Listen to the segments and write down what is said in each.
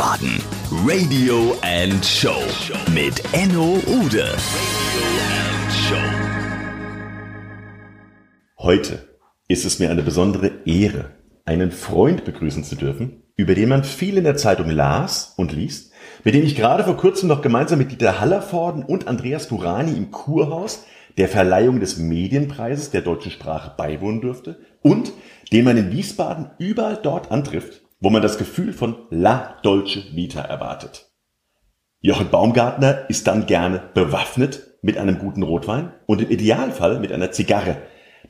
Wiesbaden. Radio and Show mit Enno Ude. Heute ist es mir eine besondere Ehre, einen Freund begrüßen zu dürfen, über den man viel in der Zeitung las und liest, mit dem ich gerade vor kurzem noch gemeinsam mit Dieter Hallervorden und Andreas Burani im Kurhaus der Verleihung des Medienpreises der deutschen Sprache beiwohnen durfte und den man in Wiesbaden überall dort antrifft, wo man das Gefühl von La Dolce Vita erwartet. Jochen Baumgartner ist dann gerne bewaffnet mit einem guten Rotwein und im Idealfall mit einer Zigarre,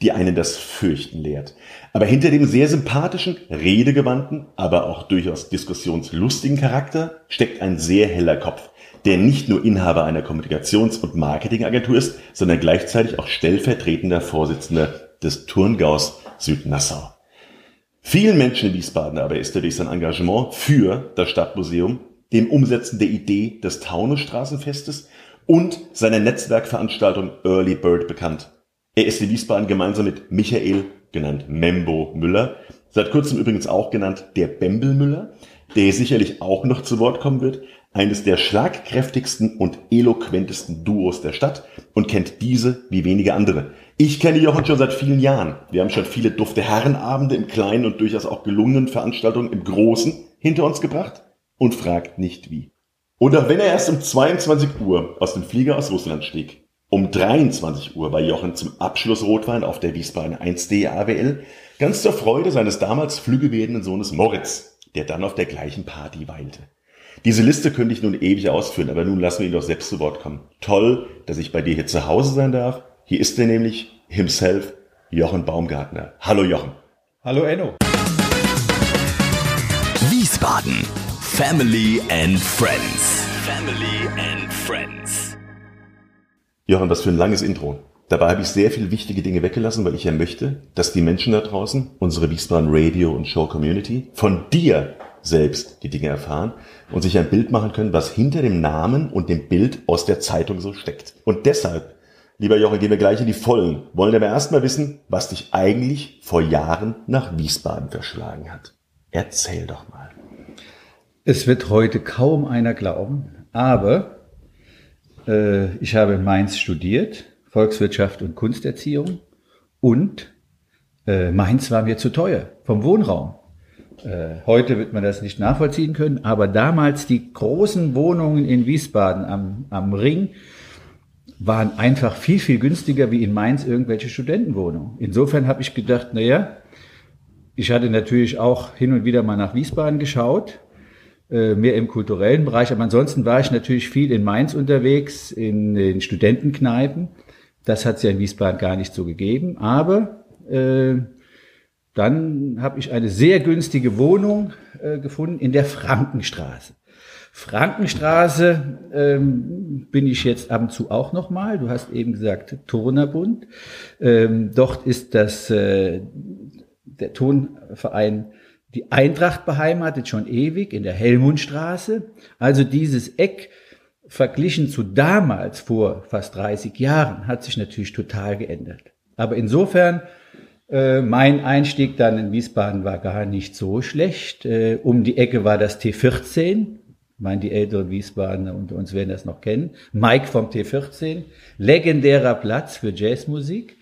die einen das Fürchten lehrt. Aber hinter dem sehr sympathischen, redegewandten, aber auch durchaus diskussionslustigen Charakter steckt ein sehr heller Kopf, der nicht nur Inhaber einer Kommunikations- und Marketingagentur ist, sondern gleichzeitig auch stellvertretender Vorsitzender des Turngaus Südnassau. Vielen Menschen in Wiesbaden aber ist er durch sein Engagement für das Stadtmuseum, dem Umsetzen der Idee des Taunusstraßenfestes und seiner Netzwerkveranstaltung Early Bird bekannt. Er ist in Wiesbaden gemeinsam mit Michael, genannt Membo Müller, seit kurzem übrigens auch genannt der Bembel Müller, der sicherlich auch noch zu Wort kommen wird, eines der schlagkräftigsten und eloquentesten Duos der Stadt und kennt diese wie wenige andere. Ich kenne Jochen schon seit vielen Jahren. Wir haben schon viele dufte Herrenabende im kleinen und durchaus auch gelungenen Veranstaltungen im Großen hinter uns gebracht und fragt nicht wie. Und auch wenn er erst um 22 Uhr aus dem Flieger aus Russland stieg, um 23 Uhr war Jochen zum Abschluss Rotwein auf der Wiesbaden 1D AWL, ganz zur Freude seines damals flügge werdenden Sohnes Moritz, der dann auf der gleichen Party weilte. Diese Liste könnte ich nun ewig ausführen, aber nun lassen wir ihn doch selbst zu Wort kommen. Toll, dass ich bei dir hier zu Hause sein darf. Hier ist er nämlich, himself, Jochen Baumgartner. Hallo Jochen. Hallo Enno. Wiesbaden. Family and Friends. Family and Friends. Jochen, was für ein langes Intro. Dabei habe ich sehr viele wichtige Dinge weggelassen, weil ich ja möchte, dass die Menschen da draußen, unsere Wiesbaden Radio und Show Community, von dir selbst die Dinge erfahren und sich ein Bild machen können, was hinter dem Namen und dem Bild aus der Zeitung so steckt. Und deshalb, lieber Jochen, gehen wir gleich in die Vollen, wollen aber erstmal wissen, was dich eigentlich vor Jahren nach Wiesbaden verschlagen hat. Erzähl doch mal. Es wird heute kaum einer glauben, aber äh, ich habe in Mainz studiert, Volkswirtschaft und Kunsterziehung und äh, Mainz war mir zu teuer vom Wohnraum. Äh, heute wird man das nicht nachvollziehen können, aber damals die großen Wohnungen in Wiesbaden am, am Ring waren einfach viel, viel günstiger wie in Mainz irgendwelche Studentenwohnungen. Insofern habe ich gedacht, naja, ich hatte natürlich auch hin und wieder mal nach Wiesbaden geschaut, äh, mehr im kulturellen Bereich, aber ansonsten war ich natürlich viel in Mainz unterwegs, in den Studentenkneipen. Das hat es ja in Wiesbaden gar nicht so gegeben, aber äh, dann habe ich eine sehr günstige Wohnung äh, gefunden in der Frankenstraße. Frankenstraße ähm, bin ich jetzt ab und zu auch nochmal. Du hast eben gesagt Turnerbund. Ähm, dort ist das äh, der Tonverein die Eintracht beheimatet schon ewig in der Helmundstraße. Also dieses Eck verglichen zu damals vor fast 30 Jahren hat sich natürlich total geändert. Aber insofern äh, mein Einstieg dann in Wiesbaden war gar nicht so schlecht. Äh, um die Ecke war das T14. Ich meine, die älteren Wiesbadener unter uns werden das noch kennen. Mike vom T14. Legendärer Platz für Jazzmusik.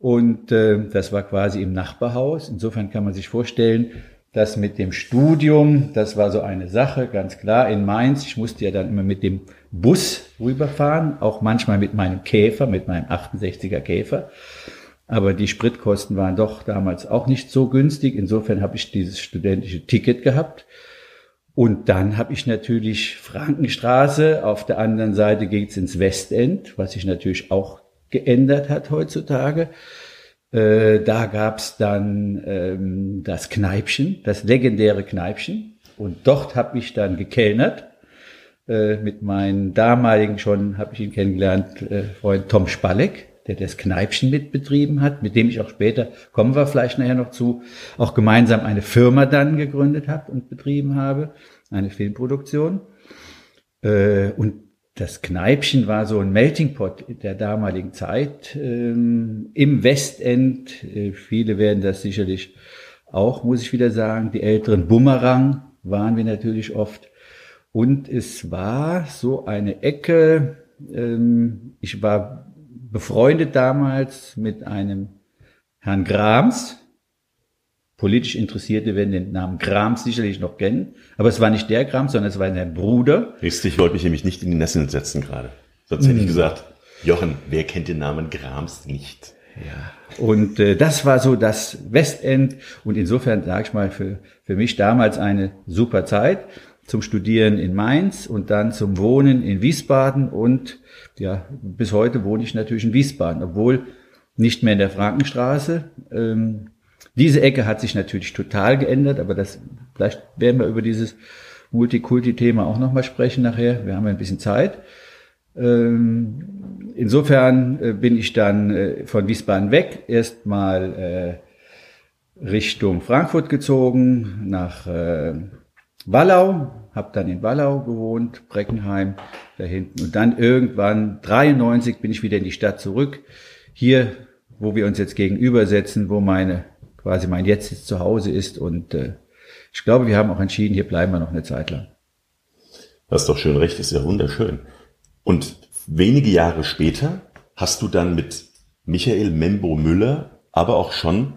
Und äh, das war quasi im Nachbarhaus. Insofern kann man sich vorstellen, dass mit dem Studium, das war so eine Sache, ganz klar, in Mainz. Ich musste ja dann immer mit dem Bus rüberfahren, auch manchmal mit meinem Käfer, mit meinem 68er Käfer. Aber die Spritkosten waren doch damals auch nicht so günstig. Insofern habe ich dieses studentische Ticket gehabt. Und dann habe ich natürlich Frankenstraße. Auf der anderen Seite geht's ins Westend, was sich natürlich auch geändert hat heutzutage. Äh, da gab's dann ähm, das Kneipchen, das legendäre Kneipchen. Und dort habe ich dann gekellnert äh, mit meinem damaligen schon, habe ich ihn kennengelernt, äh, Freund Tom Spalleck der das Kneipchen mitbetrieben hat, mit dem ich auch später, kommen wir vielleicht nachher noch zu, auch gemeinsam eine Firma dann gegründet habe und betrieben habe, eine Filmproduktion. Äh, und das Kneipchen war so ein Melting Pot der damaligen Zeit ähm, im Westend. Äh, viele werden das sicherlich auch, muss ich wieder sagen, die älteren Bumerang waren wir natürlich oft. Und es war so eine Ecke, ähm, ich war befreundet damals mit einem Herrn Grams. Politisch Interessierte werden den Namen Grams sicherlich noch kennen. Aber es war nicht der Grams, sondern es war sein Bruder. Richtig, ich wollte mich nämlich nicht in die Nesseln setzen gerade. Sonst hätte ich gesagt, Jochen, wer kennt den Namen Grams nicht? Ja. Und äh, das war so das Westend und insofern sage ich mal für, für mich damals eine super Zeit zum Studieren in Mainz und dann zum Wohnen in Wiesbaden und ja, bis heute wohne ich natürlich in Wiesbaden, obwohl nicht mehr in der Frankenstraße. Ähm, diese Ecke hat sich natürlich total geändert, aber das, vielleicht werden wir über dieses Multikulti-Thema auch nochmal sprechen nachher. Wir haben ja ein bisschen Zeit. Ähm, insofern äh, bin ich dann äh, von Wiesbaden weg, erstmal äh, Richtung Frankfurt gezogen, nach äh, Wallau, habe dann in Wallau gewohnt, Breckenheim da hinten. Und dann irgendwann, 93, bin ich wieder in die Stadt zurück. Hier, wo wir uns jetzt gegenübersetzen, wo meine, quasi mein Jetzt jetzt zu Hause ist. Und äh, ich glaube, wir haben auch entschieden, hier bleiben wir noch eine Zeit lang. Das ist doch schön recht, ist ja wunderschön. Und wenige Jahre später hast du dann mit Michael Membo Müller aber auch schon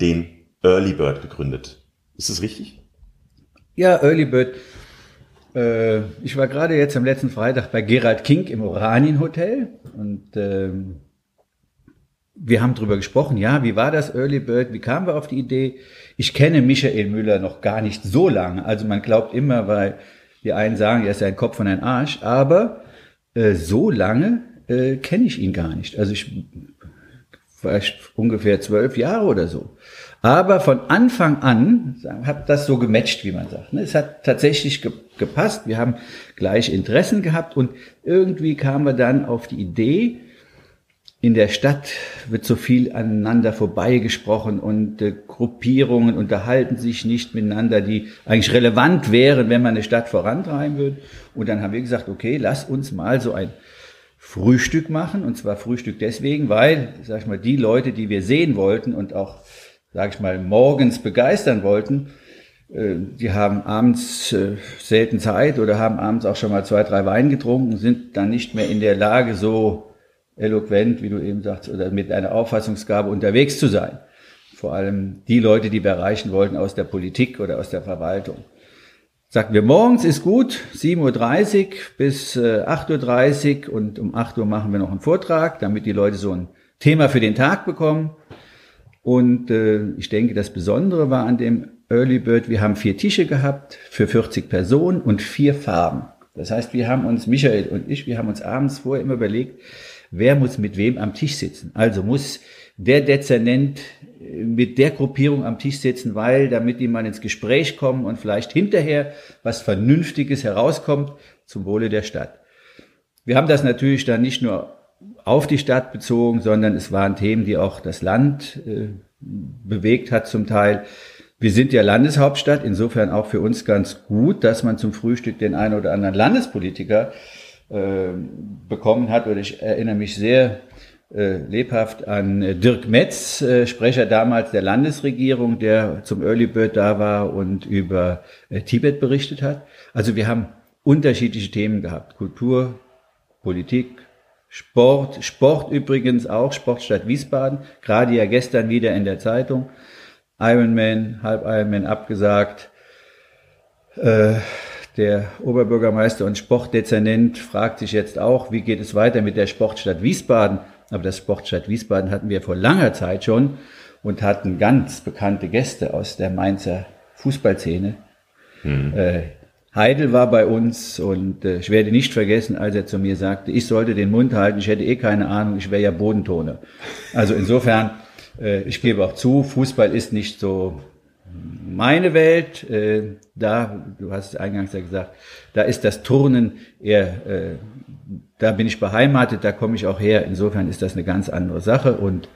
den Early Bird gegründet. Ist das richtig? Ja, Early Bird. Äh, ich war gerade jetzt am letzten Freitag bei Gerald King im Oranien Hotel und ähm, wir haben drüber gesprochen, ja, wie war das Early Bird, wie kamen wir auf die Idee? Ich kenne Michael Müller noch gar nicht so lange, also man glaubt immer, weil die einen sagen, er ist ein Kopf und ein Arsch, aber äh, so lange äh, kenne ich ihn gar nicht. Also ich vielleicht ungefähr zwölf Jahre oder so. Aber von Anfang an hat das so gematcht, wie man sagt. Ne? Es hat tatsächlich gepasst. Wir haben gleiche Interessen gehabt und irgendwie kamen wir dann auf die Idee, in der Stadt wird so viel aneinander vorbeigesprochen und äh, Gruppierungen unterhalten sich nicht miteinander, die eigentlich relevant wären, wenn man eine Stadt vorantreiben würde. Und dann haben wir gesagt, okay, lass uns mal so ein Frühstück machen. Und zwar Frühstück deswegen, weil, sag ich mal, die Leute, die wir sehen wollten und auch, sag ich mal, morgens begeistern wollten, äh, die haben abends äh, selten Zeit oder haben abends auch schon mal zwei, drei Wein getrunken, sind dann nicht mehr in der Lage, so eloquent, wie du eben sagst, oder mit einer Auffassungsgabe unterwegs zu sein. Vor allem die Leute, die wir erreichen wollten aus der Politik oder aus der Verwaltung. Sagten wir, morgens ist gut, 7.30 Uhr bis 8.30 Uhr und um 8 Uhr machen wir noch einen Vortrag, damit die Leute so ein Thema für den Tag bekommen. Und äh, ich denke, das Besondere war an dem Early Bird, wir haben vier Tische gehabt für 40 Personen und vier Farben. Das heißt, wir haben uns, Michael und ich, wir haben uns abends vorher immer überlegt, wer muss mit wem am Tisch sitzen. Also muss der Dezernent mit der Gruppierung am Tisch sitzen, weil damit die mal ins Gespräch kommen und vielleicht hinterher was Vernünftiges herauskommt zum Wohle der Stadt. Wir haben das natürlich dann nicht nur auf die Stadt bezogen, sondern es waren Themen, die auch das Land äh, bewegt hat zum Teil. Wir sind ja Landeshauptstadt, insofern auch für uns ganz gut, dass man zum Frühstück den einen oder anderen Landespolitiker äh, bekommen hat. Oder ich erinnere mich sehr äh, lebhaft an äh, Dirk Metz, äh, Sprecher damals der Landesregierung, der zum Early Bird da war und über äh, Tibet berichtet hat. Also wir haben unterschiedliche Themen gehabt. Kultur, Politik, Sport, Sport übrigens auch, Sportstadt Wiesbaden, gerade ja gestern wieder in der Zeitung. Ironman, Halb Ironman abgesagt. Äh, der Oberbürgermeister und Sportdezernent fragt sich jetzt auch, wie geht es weiter mit der Sportstadt Wiesbaden? Aber das Sportstadt Wiesbaden hatten wir vor langer Zeit schon und hatten ganz bekannte Gäste aus der Mainzer Fußballszene. Hm. Äh, Heidel war bei uns und äh, ich werde nicht vergessen, als er zu mir sagte, ich sollte den Mund halten, ich hätte eh keine Ahnung, ich wäre ja Bodentone. Also insofern, äh, ich gebe auch zu, Fußball ist nicht so meine Welt, äh, da, du hast es eingangs ja gesagt, da ist das Turnen eher, äh, da bin ich beheimatet, da komme ich auch her. Insofern ist das eine ganz andere Sache und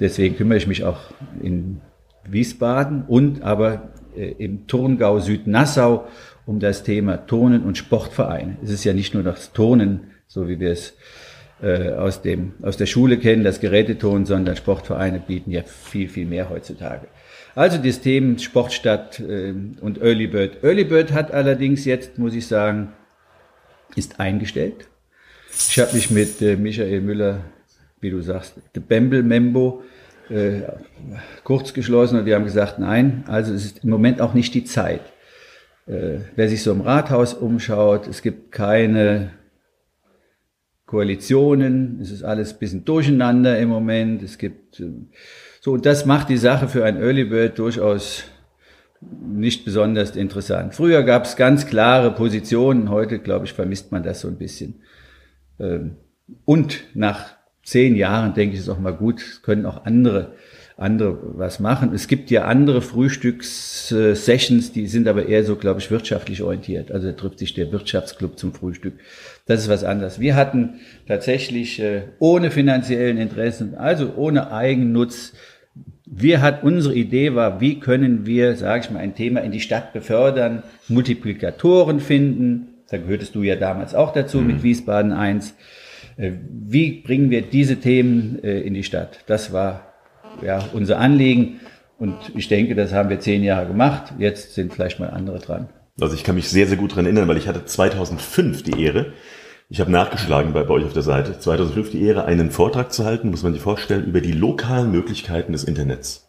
deswegen kümmere ich mich auch in Wiesbaden und aber im Turngau Südnassau um das Thema Turnen und Sportvereine. Es ist ja nicht nur das Turnen, so wie wir es äh, aus, dem, aus der Schule kennen, das Geräteton, sondern Sportvereine bieten ja viel, viel mehr heutzutage. Also das Thema Sportstadt äh, und Early Bird. Early Bird hat allerdings jetzt, muss ich sagen, ist eingestellt. Ich habe mich mit äh, Michael Müller, wie du sagst, The Bamble Membo, äh, kurz geschlossen und wir haben gesagt, nein, also es ist im Moment auch nicht die Zeit. Äh, wer sich so im Rathaus umschaut, es gibt keine Koalitionen, es ist alles ein bisschen durcheinander im Moment, es gibt äh, so, und das macht die Sache für ein Early Bird durchaus nicht besonders interessant. Früher gab es ganz klare Positionen, heute, glaube ich, vermisst man das so ein bisschen. Ähm, und nach zehn Jahren denke ich, ist auch mal gut, können auch andere andere was machen. Es gibt ja andere Frühstückssessions, die sind aber eher so, glaube ich, wirtschaftlich orientiert. Also da trifft sich der Wirtschaftsclub zum Frühstück. Das ist was anderes. Wir hatten tatsächlich äh, ohne finanziellen Interessen, also ohne Eigennutz, wir hat unsere Idee war, wie können wir, sage ich mal, ein Thema in die Stadt befördern, Multiplikatoren finden. Da gehörtest du ja damals auch dazu mhm. mit Wiesbaden 1. Äh, wie bringen wir diese Themen äh, in die Stadt? Das war ja unser Anliegen. Und ich denke, das haben wir zehn Jahre gemacht. Jetzt sind vielleicht mal andere dran. Also ich kann mich sehr, sehr gut dran erinnern, weil ich hatte 2005 die Ehre, ich habe nachgeschlagen bei, bei euch auf der Seite, 2005 die Ehre, einen Vortrag zu halten, muss man sich vorstellen, über die lokalen Möglichkeiten des Internets.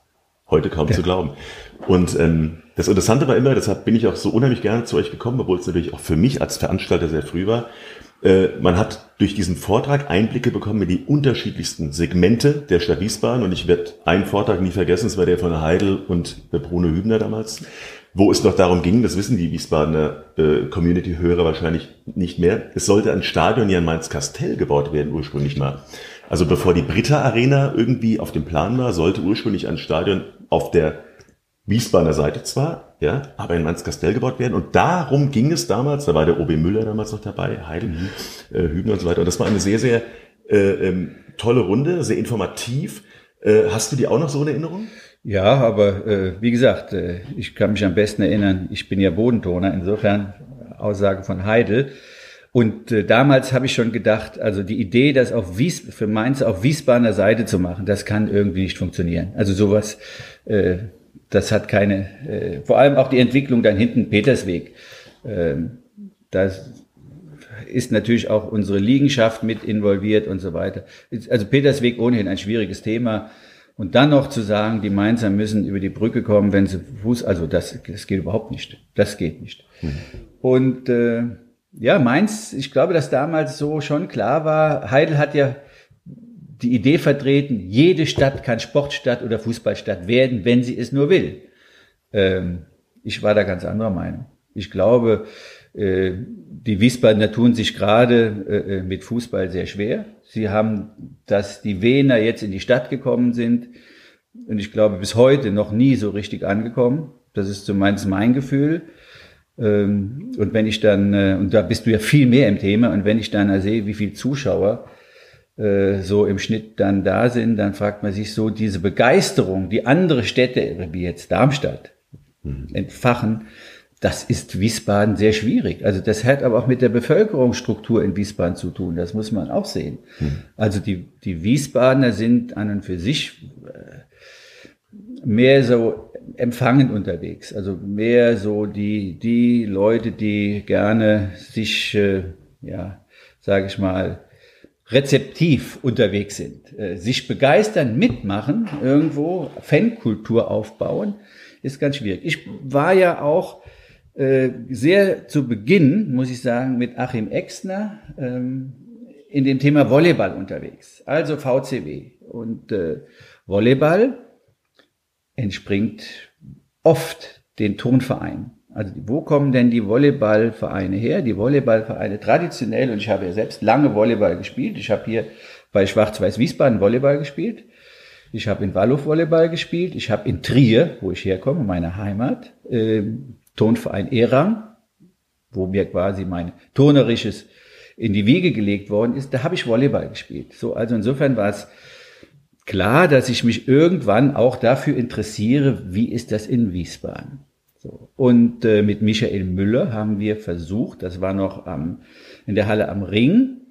Heute kaum ja. zu glauben. Und ähm, das Interessante war immer, deshalb bin ich auch so unheimlich gerne zu euch gekommen, obwohl es natürlich auch für mich als Veranstalter sehr früh war. Äh, man hat durch diesen Vortrag Einblicke bekommen in die unterschiedlichsten Segmente der Stadt Wiesbaden. Und ich werde einen Vortrag nie vergessen, das war der von Heidel und Bruno Hübner damals wo es noch darum ging, das wissen die Wiesbadener äh, Community-Hörer wahrscheinlich nicht mehr, es sollte ein Stadion hier in Mainz-Kastell gebaut werden ursprünglich mal. Also bevor die Britta Arena irgendwie auf dem Plan war, sollte ursprünglich ein Stadion auf der Wiesbadener Seite zwar, ja, aber in Mainz-Kastell gebaut werden. Und darum ging es damals, da war der OB Müller damals noch dabei, Heidel, mhm. äh, Hübner und so weiter. Und das war eine sehr, sehr äh, ähm, tolle Runde, sehr informativ. Äh, hast du die auch noch so in Erinnerung? Ja, aber äh, wie gesagt, äh, ich kann mich am besten erinnern, ich bin ja Bodentoner, insofern Aussage von Heidel. Und äh, damals habe ich schon gedacht, also die Idee, das auf Wies für Mainz auf Wiesbadener Seite zu machen, das kann irgendwie nicht funktionieren. Also sowas, äh, das hat keine, äh, vor allem auch die Entwicklung dann hinten Petersweg. Äh, das ist natürlich auch unsere Liegenschaft mit involviert und so weiter. Also Petersweg ohnehin ein schwieriges Thema. Und dann noch zu sagen, die Mainzer müssen über die Brücke kommen, wenn sie Fuß, also das, das geht überhaupt nicht. Das geht nicht. Mhm. Und äh, ja, Mainz, ich glaube, dass damals so schon klar war, Heidel hat ja die Idee vertreten, jede Stadt kann Sportstadt oder Fußballstadt werden, wenn sie es nur will. Ähm, ich war da ganz anderer Meinung. Ich glaube, äh, die Wiesbadener tun sich gerade äh, äh, mit Fußball sehr schwer. Sie haben, dass die Wiener jetzt in die Stadt gekommen sind und ich glaube bis heute noch nie so richtig angekommen. Das ist zumindest mein Gefühl. Ähm, und wenn ich dann, und da bist du ja viel mehr im Thema, und wenn ich dann sehe, wie viele Zuschauer so im Schnitt dann da sind, dann fragt man sich so diese Begeisterung, die andere Städte, wie jetzt Darmstadt, mhm. entfachen, das ist Wiesbaden sehr schwierig. Also das hat aber auch mit der Bevölkerungsstruktur in Wiesbaden zu tun. Das muss man auch sehen. Hm. Also die, die Wiesbadener sind an und für sich äh, mehr so empfangend unterwegs. Also mehr so die, die Leute, die gerne sich, äh, ja, sage ich mal, rezeptiv unterwegs sind. Äh, sich begeistern, mitmachen, irgendwo Fankultur aufbauen, ist ganz schwierig. Ich war ja auch äh, sehr zu Beginn, muss ich sagen, mit Achim Exner ähm, in dem Thema Volleyball unterwegs, also VCW. Und äh, Volleyball entspringt oft den Turnvereinen. Also wo kommen denn die Volleyballvereine her? Die Volleyballvereine traditionell, und ich habe ja selbst lange Volleyball gespielt. Ich habe hier bei Schwarz-Weiß Wiesbaden Volleyball gespielt. Ich habe in Wallow Volleyball gespielt. Ich habe in Trier, wo ich herkomme, meine Heimat, äh, Tonverein Erang, wo mir quasi mein Turnerisches in die Wiege gelegt worden ist, da habe ich Volleyball gespielt. So, also insofern war es klar, dass ich mich irgendwann auch dafür interessiere, wie ist das in Wiesbaden. So. Und äh, mit Michael Müller haben wir versucht, das war noch am, in der Halle am Ring,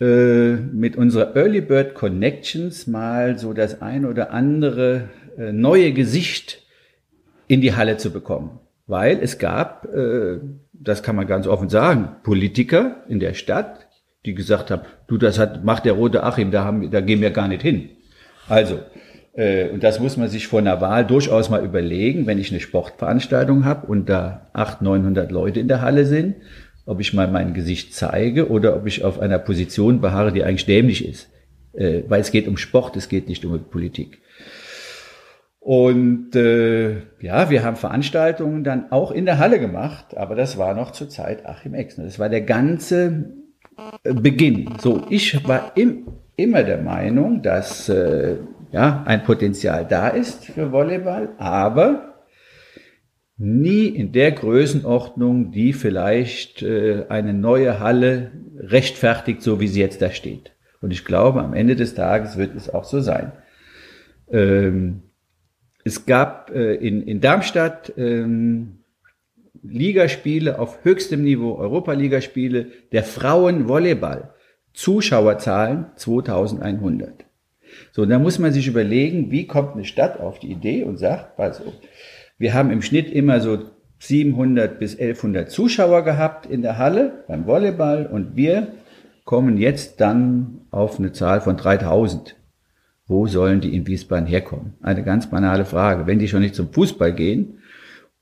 äh, mit unserer Early Bird Connections mal so das ein oder andere äh, neue Gesicht in die Halle zu bekommen. Weil es gab, äh, das kann man ganz offen sagen, Politiker in der Stadt, die gesagt haben, du, das hat, macht der Rote Achim, da, haben, da gehen wir gar nicht hin. Also, und das muss man sich vor einer Wahl durchaus mal überlegen, wenn ich eine Sportveranstaltung habe und da 800, 900 Leute in der Halle sind, ob ich mal mein Gesicht zeige oder ob ich auf einer Position beharre, die eigentlich dämlich ist. Äh, weil es geht um Sport, es geht nicht um Politik. Und äh, ja, wir haben Veranstaltungen dann auch in der Halle gemacht, aber das war noch zur Zeit Achim Exner. Das war der ganze äh, Beginn. So, ich war im, immer der Meinung, dass äh, ja, ein Potenzial da ist für Volleyball, aber nie in der Größenordnung, die vielleicht äh, eine neue Halle rechtfertigt, so wie sie jetzt da steht. Und ich glaube, am Ende des Tages wird es auch so sein. Ähm, es gab äh, in, Darmstadt ähm, Ligaspiele auf höchstem Niveau, Europa-Ligaspiele der Frauen-Volleyball. Zuschauerzahlen 2100. So, da muss man sich überlegen, wie kommt eine Stadt auf die Idee und sagt, also, wir haben im Schnitt immer so 700 bis 1100 Zuschauer gehabt in der Halle beim Volleyball und wir kommen jetzt dann auf eine Zahl von 3000. Wo sollen die in Wiesbaden herkommen? Eine ganz banale Frage. Wenn die schon nicht zum Fußball gehen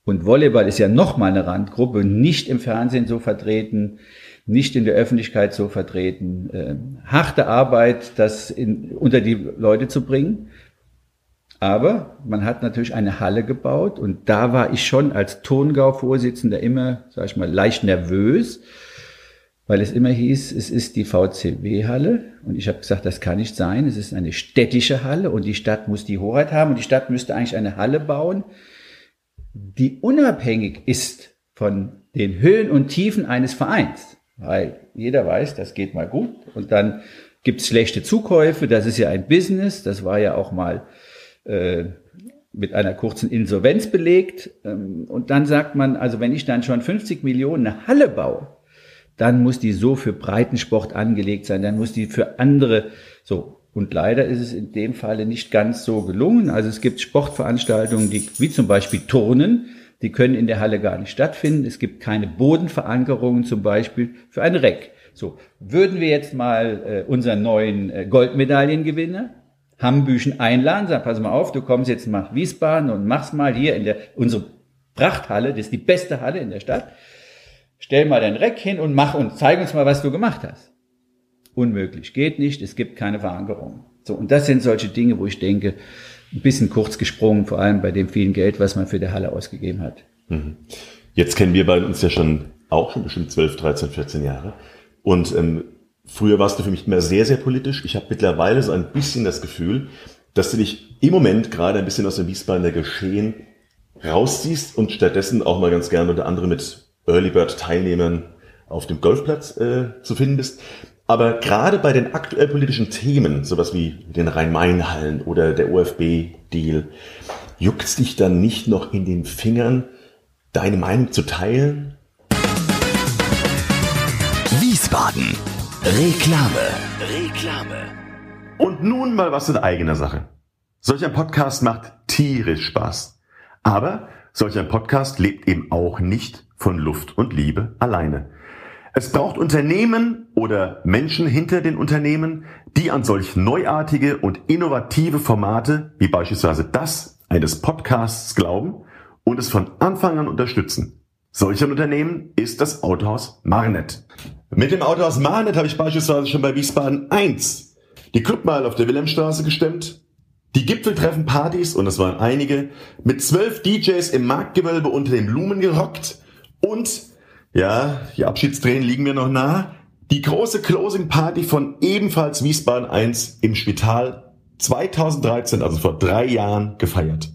und Volleyball ist ja nochmal eine Randgruppe, nicht im Fernsehen so vertreten, nicht in der Öffentlichkeit so vertreten. Äh, harte Arbeit, das in, unter die Leute zu bringen. Aber man hat natürlich eine Halle gebaut und da war ich schon als Tongau-Vorsitzender immer, sag ich mal, leicht nervös, weil es immer hieß, es ist die VCW-Halle und ich habe gesagt, das kann nicht sein, es ist eine städtische Halle und die Stadt muss die Hoheit haben und die Stadt müsste eigentlich eine Halle bauen, die unabhängig ist von den Höhen und Tiefen eines Vereins. Weil jeder weiß, das geht mal gut und dann gibt's schlechte Zukäufe, das ist ja ein Business, das war ja auch mal äh, mit einer kurzen Insolvenz belegt. Ähm, und dann sagt man, also wenn ich dann schon 50 Millionen eine Halle baue, dann muss die so für Breitensport angelegt sein, dann muss die für andere so. Und leider ist es in dem Falle nicht ganz so gelungen. Also es gibt Sportveranstaltungen, die, wie zum Beispiel Turnen, die können in der Halle gar nicht stattfinden. Es gibt keine Bodenverankerungen zum Beispiel für ein Reck. So, würden wir jetzt mal äh, unseren neuen äh, Goldmedaillengewinner Hambüchen einladen, sagen, pass mal auf, du kommst jetzt nach Wiesbaden und machst mal hier in der, unsere Prachthalle, das ist die beste Halle in der Stadt, stell mal dein Reck hin und mach und zeig uns mal, was du gemacht hast. Unmöglich, geht nicht, es gibt keine Verankerung. So, und das sind solche Dinge, wo ich denke, ein bisschen kurz gesprungen, vor allem bei dem vielen Geld, was man für die Halle ausgegeben hat. Mhm. Jetzt kennen wir beide uns ja schon auch schon bestimmt 12, 13, 14 Jahre. Und ähm, früher warst du für mich immer sehr, sehr politisch. Ich habe mittlerweile so ein bisschen das Gefühl, dass du dich im Moment gerade ein bisschen aus dem Wiesbadener Geschehen rausziehst und stattdessen auch mal ganz gerne unter anderem mit Early Bird Teilnehmern auf dem Golfplatz äh, zu finden bist. Aber gerade bei den aktuell politischen Themen, sowas wie den Rhein-Main-Hallen oder der OFB-Deal, juckt's dich dann nicht noch in den Fingern, deine Meinung zu teilen? Wiesbaden. Reklame. Reklame. Und nun mal was in eigener Sache. Solch ein Podcast macht tierisch Spaß. Aber solch ein Podcast lebt eben auch nicht von Luft und Liebe alleine. Es braucht Unternehmen oder Menschen hinter den Unternehmen, die an solch neuartige und innovative Formate wie beispielsweise das eines Podcasts glauben und es von Anfang an unterstützen. Solch ein Unternehmen ist das Autohaus Marnet. Mit dem Autohaus Marnet habe ich beispielsweise schon bei Wiesbaden 1 die Clubmeile auf der Wilhelmstraße gestemmt, die Gipfeltreffen-Partys, und es waren einige, mit zwölf DJs im Marktgewölbe unter den Blumen gerockt und ja, die Abschiedstränen liegen mir noch nah. Die große Closing Party von ebenfalls Wiesbaden 1 im Spital 2013, also vor drei Jahren, gefeiert.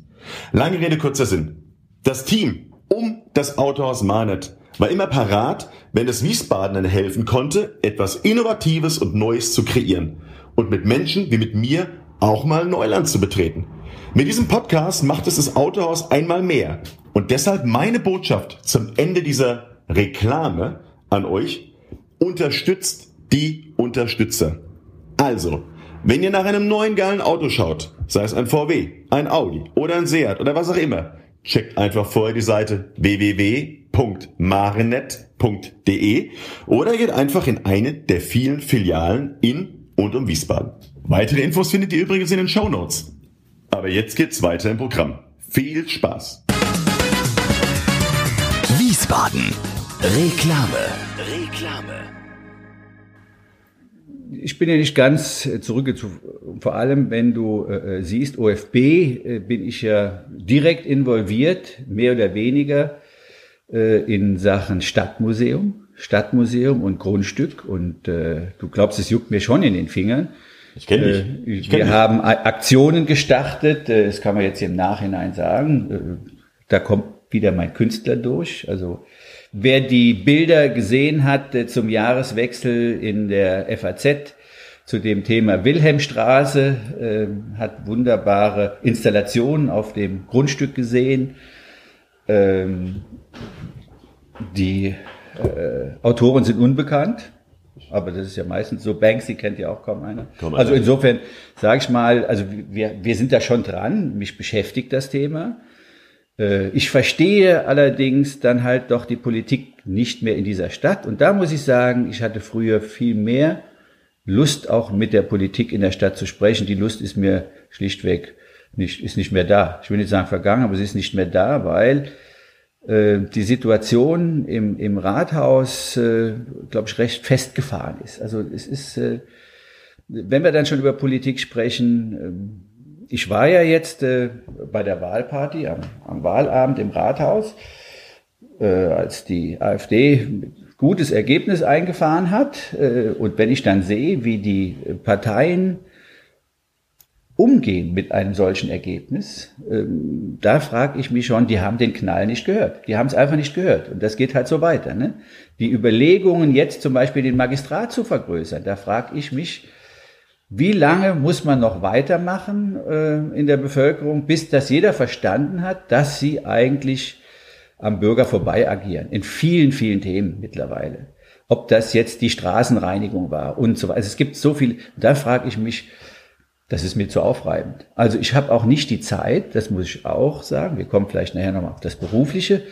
Lange Rede, kurzer Sinn. Das Team um das Autohaus Manet war immer parat, wenn es Wiesbaden helfen konnte, etwas Innovatives und Neues zu kreieren und mit Menschen wie mit mir auch mal Neuland zu betreten. Mit diesem Podcast macht es das Autohaus einmal mehr. Und deshalb meine Botschaft zum Ende dieser Reklame an euch, unterstützt die Unterstützer. Also, wenn ihr nach einem neuen geilen Auto schaut, sei es ein VW, ein Audi oder ein Seat oder was auch immer, checkt einfach vorher die Seite www.marinet.de oder geht einfach in eine der vielen Filialen in und um Wiesbaden. Weitere Infos findet ihr übrigens in den Show Notes. Aber jetzt geht's weiter im Programm. Viel Spaß! Wiesbaden. Reklame. Reklame. Ich bin ja nicht ganz zurückgezogen. Vor allem, wenn du äh, siehst, OFB, äh, bin ich ja direkt involviert, mehr oder weniger, äh, in Sachen Stadtmuseum, Stadtmuseum und Grundstück. Und äh, du glaubst, es juckt mir schon in den Fingern. Ich kenne dich. Äh, Ich kenn wir dich. haben A- Aktionen gestartet, äh, das kann man jetzt im Nachhinein sagen. Äh, Da kommt wieder mein Künstler durch. Also wer die Bilder gesehen hat äh, zum Jahreswechsel in der FAZ zu dem Thema Wilhelmstraße, äh, hat wunderbare Installationen auf dem Grundstück gesehen. Ähm, Die äh, Autoren sind unbekannt. Aber das ist ja meistens so. Banksy kennt ja auch kaum einer. Kaum also insofern sage ich mal, also wir, wir sind da schon dran. Mich beschäftigt das Thema. Äh, Ich verstehe allerdings dann halt doch die Politik nicht mehr in dieser Stadt. Und da muss ich sagen, ich hatte früher viel mehr Lust, auch mit der Politik in der Stadt zu sprechen. Die Lust ist mir schlichtweg nicht, ist nicht mehr da. Ich will nicht sagen vergangen, aber sie ist nicht mehr da, weil äh, die Situation im, im Rathaus, äh, glaube ich, recht festgefahren ist. Also es ist, äh, wenn wir dann schon über Politik sprechen, ähm, ich war ja jetzt äh, bei der Wahlparty am, am Wahlabend im Rathaus, äh, als die AfD gutes Ergebnis eingefahren hat. Äh, und wenn ich dann sehe, wie die Parteien umgehen mit einem solchen Ergebnis, ähm, da frage ich mich schon, die haben den Knall nicht gehört. Die haben es einfach nicht gehört. Und das geht halt so weiter. Ne? Die Überlegungen, jetzt zum Beispiel den Magistrat zu vergrößern, da frage ich mich, wie lange muss man noch weitermachen äh, in der Bevölkerung, bis das jeder verstanden hat, dass sie eigentlich am Bürger vorbei agieren. In vielen, vielen Themen mittlerweile. Ob das jetzt die Straßenreinigung war und so weiter. Also es gibt so viel, da frage ich mich, das ist mir zu aufreibend. Also ich habe auch nicht die Zeit, das muss ich auch sagen, wir kommen vielleicht nachher nochmal auf das Berufliche.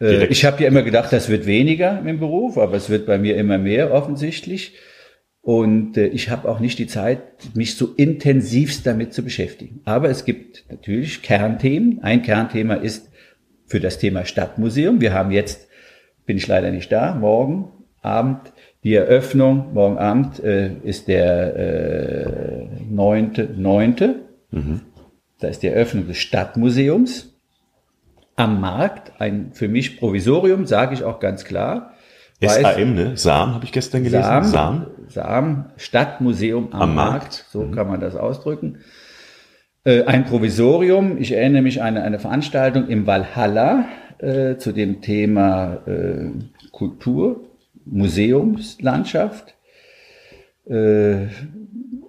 Äh, Direkt. ich habe ja immer gedacht, das wird weniger im Beruf, aber es wird bei mir immer mehr offensichtlich. Und äh, ich habe auch nicht die Zeit, mich so intensivst damit zu beschäftigen. Aber es gibt natürlich Kernthemen. Ein Kernthema ist für das Thema Stadtmuseum. Wir haben jetzt, bin ich leider nicht da, morgen Abend die Eröffnung. Morgen Abend äh, ist der äh, 9.9. Da ist die Eröffnung des Stadtmuseums am Markt. Ein für mich Provisorium, sage ich auch ganz klar. SAM, ne? SAM habe ich gestern gelesen. Sam, SAM. Sam, Stadtmuseum am, Am Markt, Markt. so kann man das ausdrücken. Äh, ein Provisorium, ich erinnere mich an eine Veranstaltung im Valhalla äh, zu dem Thema äh, Kultur, Museumslandschaft. Äh,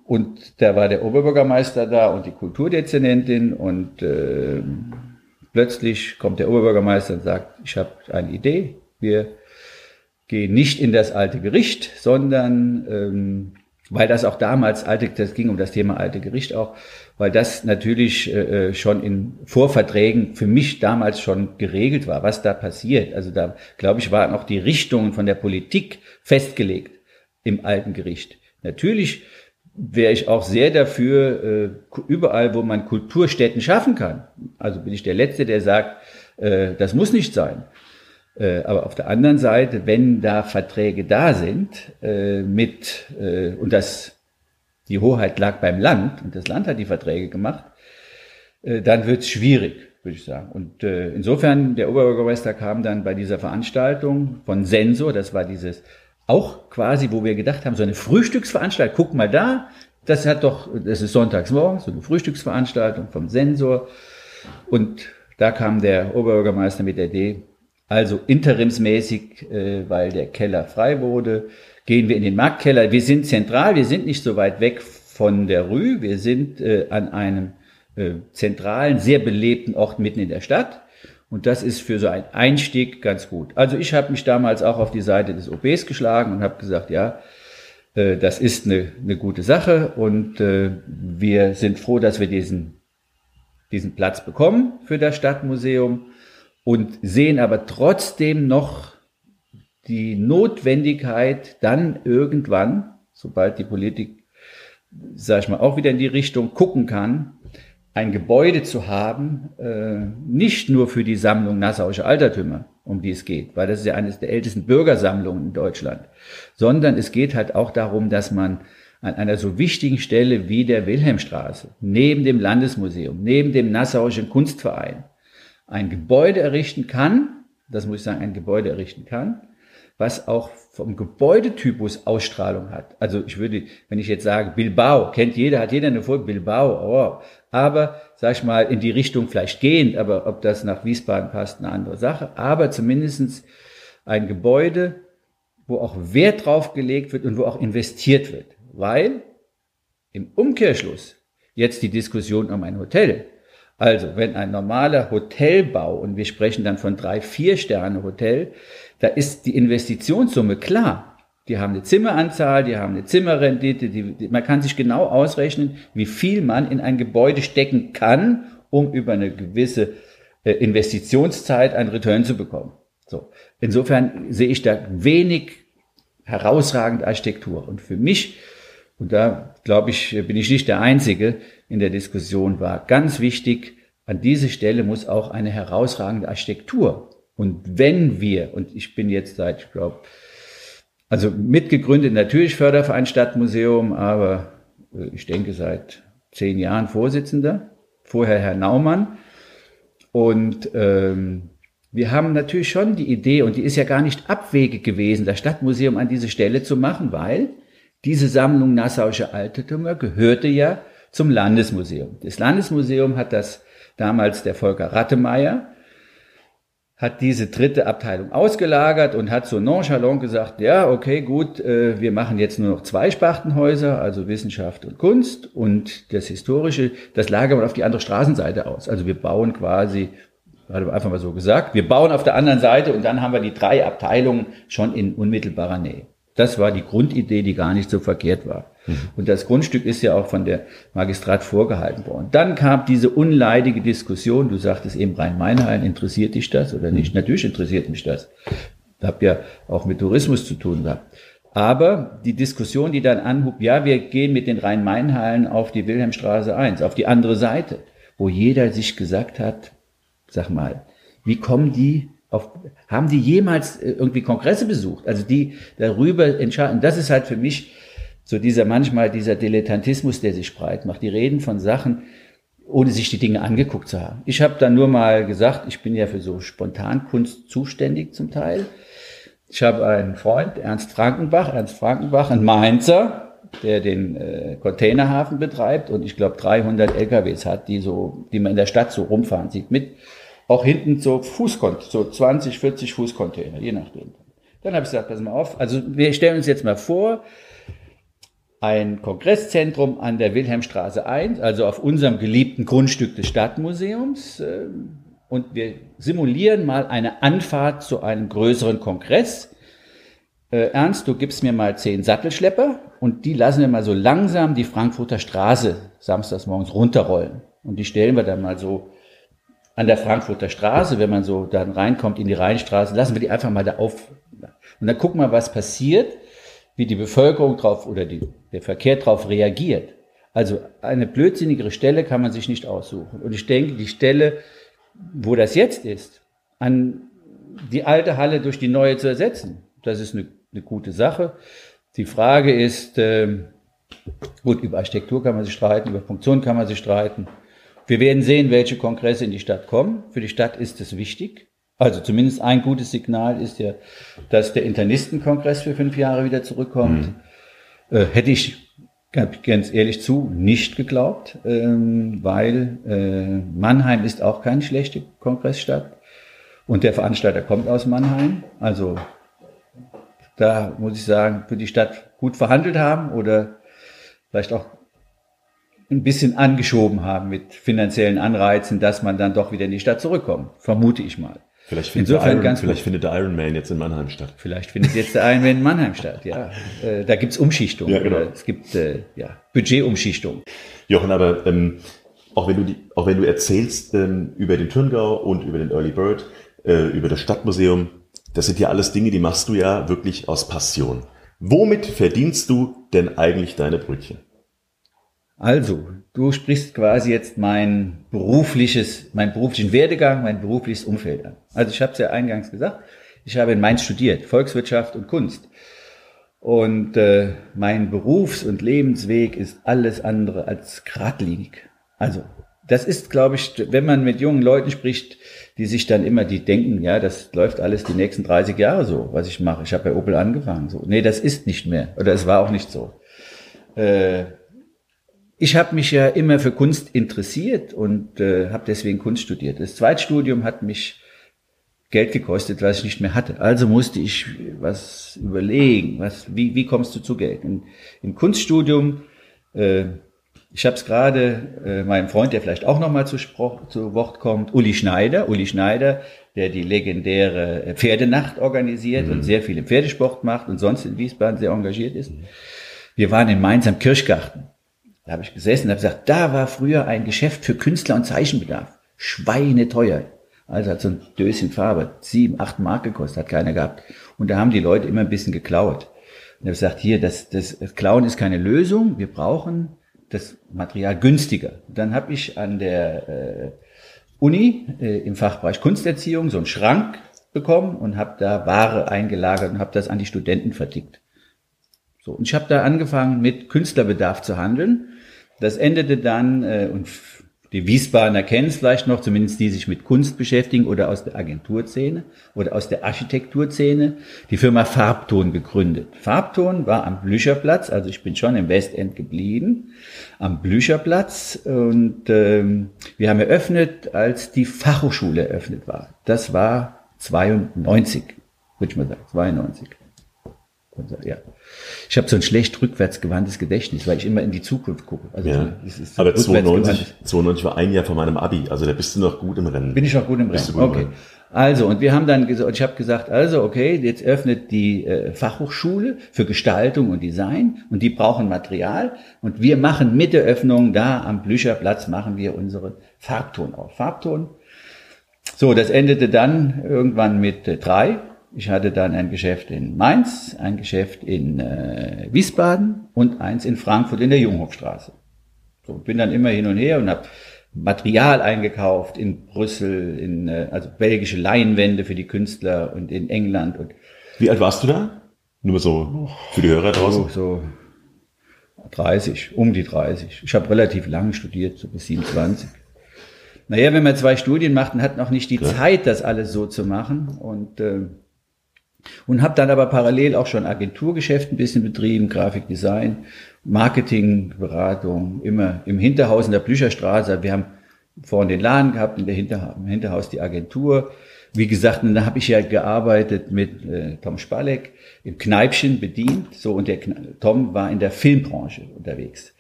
und da war der Oberbürgermeister da und die Kulturdezernentin und äh, plötzlich kommt der Oberbürgermeister und sagt, ich habe eine Idee, wir gehen nicht in das alte Gericht, sondern ähm, weil das auch damals alte, das ging um das Thema alte Gericht auch, weil das natürlich äh, schon in Vorverträgen für mich damals schon geregelt war, was da passiert. Also da glaube ich waren auch die Richtungen von der Politik festgelegt im alten Gericht. Natürlich wäre ich auch sehr dafür, äh, überall, wo man Kulturstätten schaffen kann. Also bin ich der Letzte, der sagt, äh, das muss nicht sein. Äh, aber auf der anderen Seite, wenn da Verträge da sind, äh, mit, äh, und das, die Hoheit lag beim Land, und das Land hat die Verträge gemacht, dann wird es schwierig, würde ich sagen. Und insofern, der Oberbürgermeister kam dann bei dieser Veranstaltung von Sensor, das war dieses, auch quasi, wo wir gedacht haben, so eine Frühstücksveranstaltung, guck mal da, das hat doch, das ist sonntags morgens, so eine Frühstücksveranstaltung vom Sensor. Und da kam der Oberbürgermeister mit der Idee, also interimsmäßig, äh, weil der Keller frei wurde, gehen wir in den Marktkeller. Wir sind zentral, wir sind nicht so weit weg von der Rue, wir sind äh, an einem äh, zentralen, sehr belebten Ort mitten in der Stadt. Und das ist für so einen Einstieg ganz gut. Also ich habe mich damals auch auf die Seite des OBs geschlagen und habe gesagt, ja, Äh, das ist eine, eine gute Sache und äh, wir sind froh, dass wir diesen, diesen Platz bekommen für das Stadtmuseum und sehen aber trotzdem noch die Notwendigkeit, dann irgendwann, sobald die Politik, sag ich mal, auch wieder in die Richtung gucken kann, ein Gebäude zu haben, äh, nicht nur für die Sammlung Nassauische Altertümer, um die es geht, weil das ist ja eines der ältesten Bürgersammlungen in Deutschland, sondern es geht halt auch darum, dass man an einer so wichtigen Stelle wie der Wilhelmstraße, neben dem Landesmuseum, neben dem Nassauischen Kunstverein, ein Gebäude errichten kann, das muss ich sagen, ein Gebäude errichten kann, was auch vom Gebäudetypus Ausstrahlung hat. Also ich würde, wenn ich jetzt sage, Bilbao, kennt jeder, hat jeder eine Folge, Bilbao, oh, aber, sag ich mal, in die Richtung vielleicht gehend, aber ob das nach Wiesbaden passt, eine andere Sache, aber zumindestens ein Gebäude, wo auch Wert drauf gelegt wird und wo auch investiert wird, weil im Umkehrschluss jetzt die Diskussion um ein Hotel, also wenn ein normaler Hotelbau, und wir sprechen dann von drei, vier Sterne Hotel, da ist die Investitionssumme klar. Die haben eine Zimmeranzahl, die haben eine Zimmerrendite, die, die, man kann sich genau ausrechnen, wie viel man in ein Gebäude stecken kann, um über eine gewisse äh, Investitionszeit einen Return zu bekommen. So. Insofern sehe ich da wenig herausragende Architektur. Und für mich, und da glaube ich, bin ich nicht der Einzige in der Diskussion, war ganz wichtig, an diese Stelle muss auch eine herausragende Architektur und wenn wir, und ich bin jetzt seit, ich glaube, also mitgegründet natürlich Förderverein Stadtmuseum, aber äh, ich denke seit zehn Jahren Vorsitzender, vorher Herr Naumann. Und ähm, wir haben natürlich schon die Idee, und die ist ja gar nicht abwegig gewesen, das Stadtmuseum an diese Stelle zu machen, weil diese Sammlung Nassauische Altertümer gehörte ja zum Landesmuseum. Das Landesmuseum hat das damals der Volker Rattemeyer hat diese dritte Abteilung ausgelagert und hat so nonchalant gesagt, ja, okay, gut, äh, wir machen jetzt nur noch zwei Spartenhäuser, also Wissenschaft und Kunst und das Historische, das lagern wir auf die andere Straßenseite aus. Also wir bauen quasi, gerade einfach mal so gesagt, wir bauen auf der anderen Seite und dann haben wir die drei Abteilungen schon in unmittelbarer Nähe. Das war die Grundidee, die gar nicht so verkehrt war. Mhm. Und das Grundstück ist ja auch von der Magistrat vorgehalten worden. Dann kam diese unleidige Diskussion, du sagtest eben Rhein-Main-Hallen, interessiert dich das oder nicht? Mhm. Natürlich interessiert mich das. Ich habe ja auch mit Tourismus zu tun gehabt. Aber die Diskussion, die dann anhub, ja, wir gehen mit den Rhein-Main-Hallen auf die Wilhelmstraße 1, auf die andere Seite, wo jeder sich gesagt hat, sag mal, wie kommen die auf, haben die jemals äh, irgendwie Kongresse besucht? Also die darüber entscheiden. Das ist halt für mich so dieser manchmal dieser Dilettantismus, der sich breit macht. Die reden von Sachen, ohne sich die Dinge angeguckt zu haben. Ich habe dann nur mal gesagt, ich bin ja für so Spontankunst zuständig zum Teil. Ich habe einen Freund, Ernst Frankenbach, Ernst Frankenbach, ein Mainzer, der den äh, Containerhafen betreibt und ich glaube 300 LKWs hat, die so, die man in der Stadt so rumfahren sieht, mit auch hinten so Fußcontainer, so 20, 40 Fußcontainer, je nachdem. Dann habe ich gesagt, pass mal auf, also wir stellen uns jetzt mal vor, ein Kongresszentrum an der Wilhelmstraße 1, also auf unserem geliebten Grundstück des Stadtmuseums. Ähm, und wir simulieren mal eine Anfahrt zu einem größeren Kongress. Äh, Ernst, du gibst mir mal zehn Sattelschlepper und die lassen wir mal so langsam die Frankfurter Straße samstags morgens runterrollen. Und die stellen wir dann mal so an der Frankfurter Straße, wenn man so dann reinkommt in die Rheinstraße, lassen wir die einfach mal da auf. Und dann gucken wir, was passiert, wie die Bevölkerung drauf oder die, der Verkehr drauf reagiert. Also eine blödsinnigere Stelle kann man sich nicht aussuchen. Und ich denke, die Stelle, wo das jetzt ist, an die alte Halle durch die neue zu ersetzen, das ist eine, eine gute Sache. Die Frage ist, äh, gut, über Architektur kann man sich streiten, über Funktion kann man sich streiten. Wir werden sehen, welche Kongresse in die Stadt kommen. Für die Stadt ist es wichtig. Also zumindest ein gutes Signal ist ja, dass der Internistenkongress für fünf Jahre wieder zurückkommt. Mhm. Äh, hätte ich ganz ehrlich zu nicht geglaubt, ähm, weil äh, Mannheim ist auch keine schlechte Kongressstadt und der Veranstalter kommt aus Mannheim. Also da muss ich sagen, für die Stadt gut verhandelt haben oder vielleicht auch ein bisschen angeschoben haben mit finanziellen Anreizen, dass man dann doch wieder in die Stadt zurückkommt. Vermute ich mal. Vielleicht findet, Insofern der Iron, ganz vielleicht gut. findet der Iron Man jetzt in Mannheim statt. Vielleicht findet jetzt der Ironman in Mannheim statt, ja. Äh, da gibt's Umschichtung. Ja, genau. Es gibt äh, ja, Budgetumschichtung. Jochen, aber ähm, auch wenn du die, auch wenn du erzählst ähm, über den Turngau und über den Early Bird, äh, über das Stadtmuseum, das sind ja alles Dinge, die machst du ja wirklich aus Passion. Womit verdienst du denn eigentlich deine Brötchen? Also, du sprichst quasi jetzt mein berufliches, mein beruflichen Werdegang, mein berufliches Umfeld an. Also ich habe es ja eingangs gesagt, ich habe in Mainz studiert, Volkswirtschaft und Kunst. Und äh, mein Berufs- und Lebensweg ist alles andere als geradlinig. Also das ist, glaube ich, wenn man mit jungen Leuten spricht, die sich dann immer, die denken, ja, das läuft alles die nächsten 30 Jahre so, was ich mache. Ich habe bei Opel angefangen. So, nee, das ist nicht mehr. Oder es war auch nicht so. Äh, ich habe mich ja immer für Kunst interessiert und äh, habe deswegen Kunst studiert. Das Zweitstudium hat mich Geld gekostet, was ich nicht mehr hatte. Also musste ich was überlegen, was, wie, wie kommst du zu Geld? Und Im Kunststudium, äh, ich habe es gerade äh, meinem Freund, der vielleicht auch nochmal zu, Spruch- zu Wort kommt, Uli Schneider, Uli Schneider, der die legendäre Pferdenacht organisiert und sehr viel im Pferdesport macht und sonst in Wiesbaden sehr engagiert ist. Wir waren in Mainz am Kirchgarten. Da habe ich gesessen und habe gesagt, da war früher ein Geschäft für Künstler und Zeichenbedarf. Schweineteuer. Also hat so ein Döschen Farbe, sieben, acht Mark gekostet, hat keiner gehabt. Und da haben die Leute immer ein bisschen geklaut. Und er gesagt, hier, das, das, das Klauen ist keine Lösung, wir brauchen das Material günstiger. Dann habe ich an der äh, Uni äh, im Fachbereich Kunsterziehung so einen Schrank bekommen und habe da Ware eingelagert und habe das an die Studenten vertickt. So, und ich habe da angefangen mit Künstlerbedarf zu handeln. Das endete dann, äh, und die Wiesbadener kennen es vielleicht noch, zumindest die sich mit Kunst beschäftigen oder aus der Agenturszene oder aus der Architekturszene, die Firma Farbton gegründet. Farbton war am Blücherplatz, also ich bin schon im Westend geblieben, am Blücherplatz und ähm, wir haben eröffnet, als die Fachhochschule eröffnet war. Das war 92, würde ich mal sagen, 92. Ja. Ich habe so ein schlecht rückwärts gewandtes Gedächtnis, weil ich immer in die Zukunft gucke. Also Ja. es ist so Aber rückwärts 92, gewandtes. 92 war ein Jahr vor meinem Abi, also da bist du noch gut im Rennen. Bin ich noch gut im Rennen? gut im Okay. Rennen. Also, und wir haben dann gesagt, ich habe gesagt, also, okay, jetzt öffnet die äh, Fachhochschule für Gestaltung und Design und die brauchen Material und wir machen mit der Öffnung da am Blücherplatz machen wir unsere Farbton auf. Farbton. So, das endete dann irgendwann mit äh, drei. Ich hatte dann ein Geschäft in Mainz, ein Geschäft in äh, Wiesbaden und eins in Frankfurt in der Junghofstraße. So, bin dann immer hin und her und habe Material eingekauft in Brüssel, in äh, also belgische Leinwände für die Künstler und in England und Wie alt warst du da? Nur so für die Hörer draußen. so, so 30, um die 30. Ich habe relativ lange studiert, so bis 27. Naja, wenn man zwei Studien macht, dann hat noch nicht die Zeit, das alles so zu machen. Und, äh, und habe dann aber parallel auch schon Agenturgeschäft ein bisschen betrieben, Grafikdesign, Marketingberatung, immer im Hinterhaus in der Blücherstraße. Wir haben vorhin den Laden gehabt, in der Hinterha im Hinterhaus die Agentur. Wie gesagt, da habe ich ja gearbeitet mit äh, Tom Spalek im Kneipchen bedient. So und der Tom war in der Filmbranche unterwegs.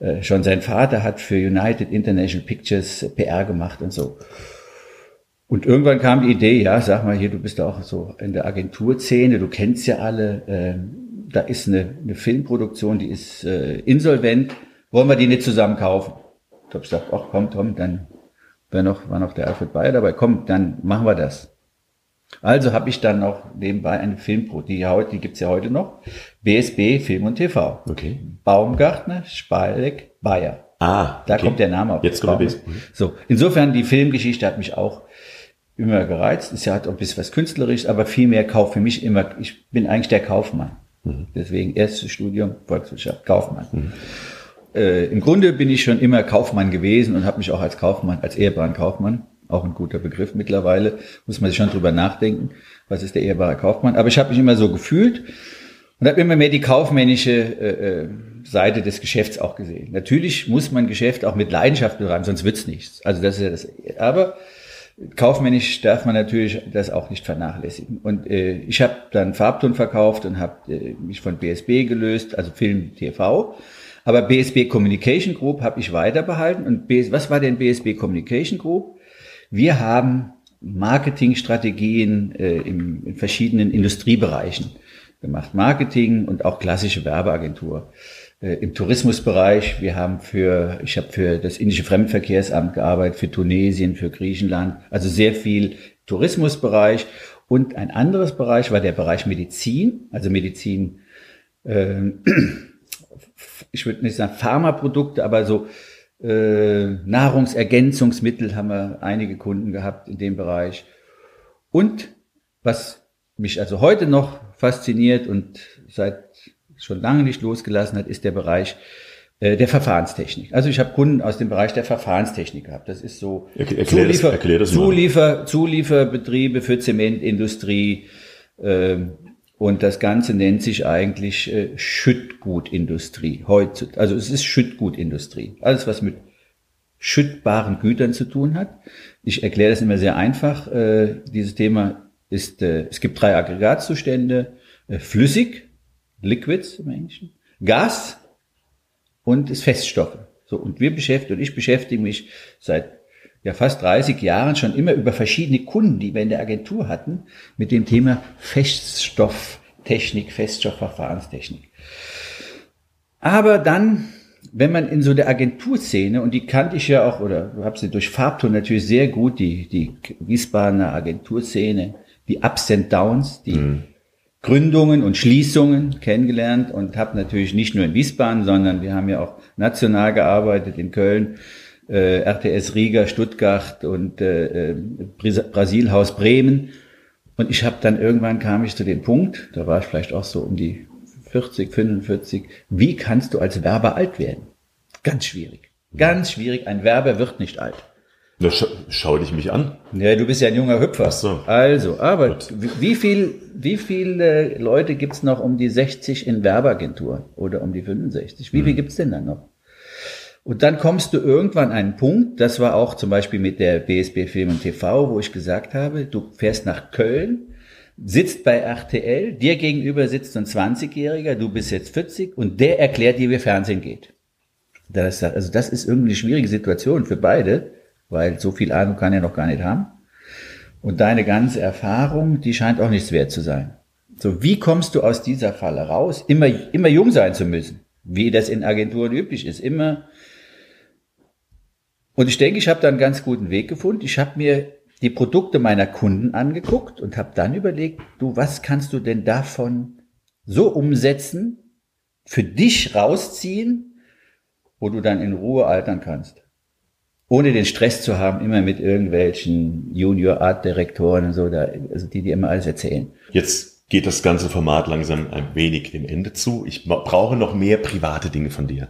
Äh, schon sein Vater hat für United International Pictures PR gemacht und so. Und irgendwann kam die Idee, ja, sag mal hier, du bist auch so in der Agenturszene, du kennst ja alle, äh, da ist eine, eine Filmproduktion, die ist äh, insolvent, wollen wir die nicht zusammen kaufen? Ich habe gesagt, ach komm, Tom, dann war noch, war noch der Alfred Bayer dabei, komm, dann machen wir das. Also habe ich dann noch nebenbei eine Filmpro, die, heute- die gibt's ja heute noch, BSB Film und TV. Okay. Baumgartner, Spalek, Bayer. Ah, Da okay. kommt der Name auf. Jetzt kommt der. BSB. So, insofern die Filmgeschichte hat mich auch immer gereizt. Ist ja halt auch ein bisschen was künstlerisches, aber viel mehr Kauf für mich immer. Ich bin eigentlich der Kaufmann. Mhm. Deswegen erstes Studium Volkswirtschaft, Kaufmann. Äh, Im Grunde bin ich schon immer Kaufmann gewesen und habe mich auch als Kaufmann, als ehrbaren Kaufmann, auch ein guter Begriff mittlerweile, muss man sich schon drüber nachdenken, was ist der ehrbare Kaufmann. Aber ich habe mich immer so gefühlt und habe immer mehr die kaufmännische äh, äh, Seite des Geschäfts auch gesehen. Natürlich muss man Geschäft auch mit Leidenschaft betreiben, sonst wird's nichts. Also das ist ja das. Aber kaufmännisch darf man natürlich das auch nicht vernachlässigen. Und äh, ich habe dann Farbton verkauft und habe äh, mich von BSB gelöst, also Film, TV. Aber BSB Communication Group habe ich weiter behalten. Und BS, was war denn BSB Communication Group? Wir haben Marketingstrategien äh, im, in verschiedenen Industriebereichen gemacht. Marketing und auch klassische Werbeagentur. Äh, Im Tourismusbereich, wir haben für, ich habe für das indische Fremdenverkehrsamt gearbeitet, für Tunesien, für Griechenland, also sehr viel Tourismusbereich. Und ein anderes Bereich war der Bereich Medizin, also Medizin, äh, ich würde nicht sagen Pharmaprodukte, aber so äh, Nahrungsergänzungsmittel haben wir einige Kunden gehabt in dem Bereich. Und was mich also heute noch fasziniert und seit schon lange nicht losgelassen hat, ist der Bereich äh, der Verfahrenstechnik. Also ich habe Kunden aus dem Bereich der Verfahrenstechnik gehabt. Das ist so erklär Zuliefer, das, erklär das Zuliefer, Zulieferbetriebe für Zementindustrie. Äh, und das Ganze nennt sich eigentlich äh, Schüttgutindustrie. Heute, also es ist Schüttgutindustrie. Alles, was mit schüttbaren Gütern zu tun hat. Ich erkläre das immer sehr einfach. Äh, dieses Thema ist, äh, es gibt drei Aggregatzustände. Äh, flüssig, Liquids im Englischen, Gas und ist Feststoffe. So, und wir beschäftigen, und ich beschäftige mich seit ja fast 30 Jahren schon immer über verschiedene Kunden, die wir in der Agentur hatten, mit dem Thema Feststofftechnik, Feststoffverfahrenstechnik. Aber dann, wenn man in so der Agenturszene, und die kannte ich ja auch, oder hast sie durch Farbton natürlich sehr gut, die, die Wiesbadener Agenturszene, die Ups and Downs, die mhm. Gründungen und Schließungen kennengelernt und habe natürlich nicht nur in Wiesbaden, sondern wir haben ja auch national gearbeitet in Köln, äh, RTS Riga, Stuttgart und äh, äh Brasilhaus Bremen. Und ich habe dann irgendwann kam ich zu dem Punkt, da war ich vielleicht auch so um die 40, 45, wie kannst du als Werber alt werden? Ganz schwierig. Ganz schwierig. Ein Werber wird nicht alt. Na, scha schau dich mich an. Ja, du bist ja ein junger Hüpfer. Ach so. Also, aber wie viel, wie viele Leute gibt's noch um die 60 in Werbeagenturen oder um die 65? Wie hm. viel gibt's denn dann noch? Und dann kommst du irgendwann an einen Punkt, das war auch zum Beispiel mit der BSB Film und TV, wo ich gesagt habe, du fährst nach Köln, sitzt bei RTL, dir gegenüber sitzt ein 20-Jähriger, du bist jetzt 40 und der erklärt dir, wie Fernsehen geht. Das, also das ist irgendwie eine schwierige Situation für beide weil so viel Ahnung kann er noch gar nicht haben. Und deine ganze Erfahrung, die scheint auch nichts wert zu sein. So, wie kommst du aus dieser Falle raus? Immer, immer jung sein zu müssen, wie das in Agenturen üblich ist. Immer. Und ich denke, ich habe da einen ganz guten Weg gefunden. Ich habe mir die Produkte meiner Kunden angeguckt und habe dann überlegt, du, was kannst du denn davon so umsetzen, für dich rausziehen, wo du dann in Ruhe altern kannst? Ohne den Stress zu haben, immer mit irgendwelchen Junior Art Direktoren und so, da, also die, die immer alles erzählen. Jetzt geht das ganze Format langsam ein wenig dem Ende zu. Ich brauche noch mehr private Dinge von dir.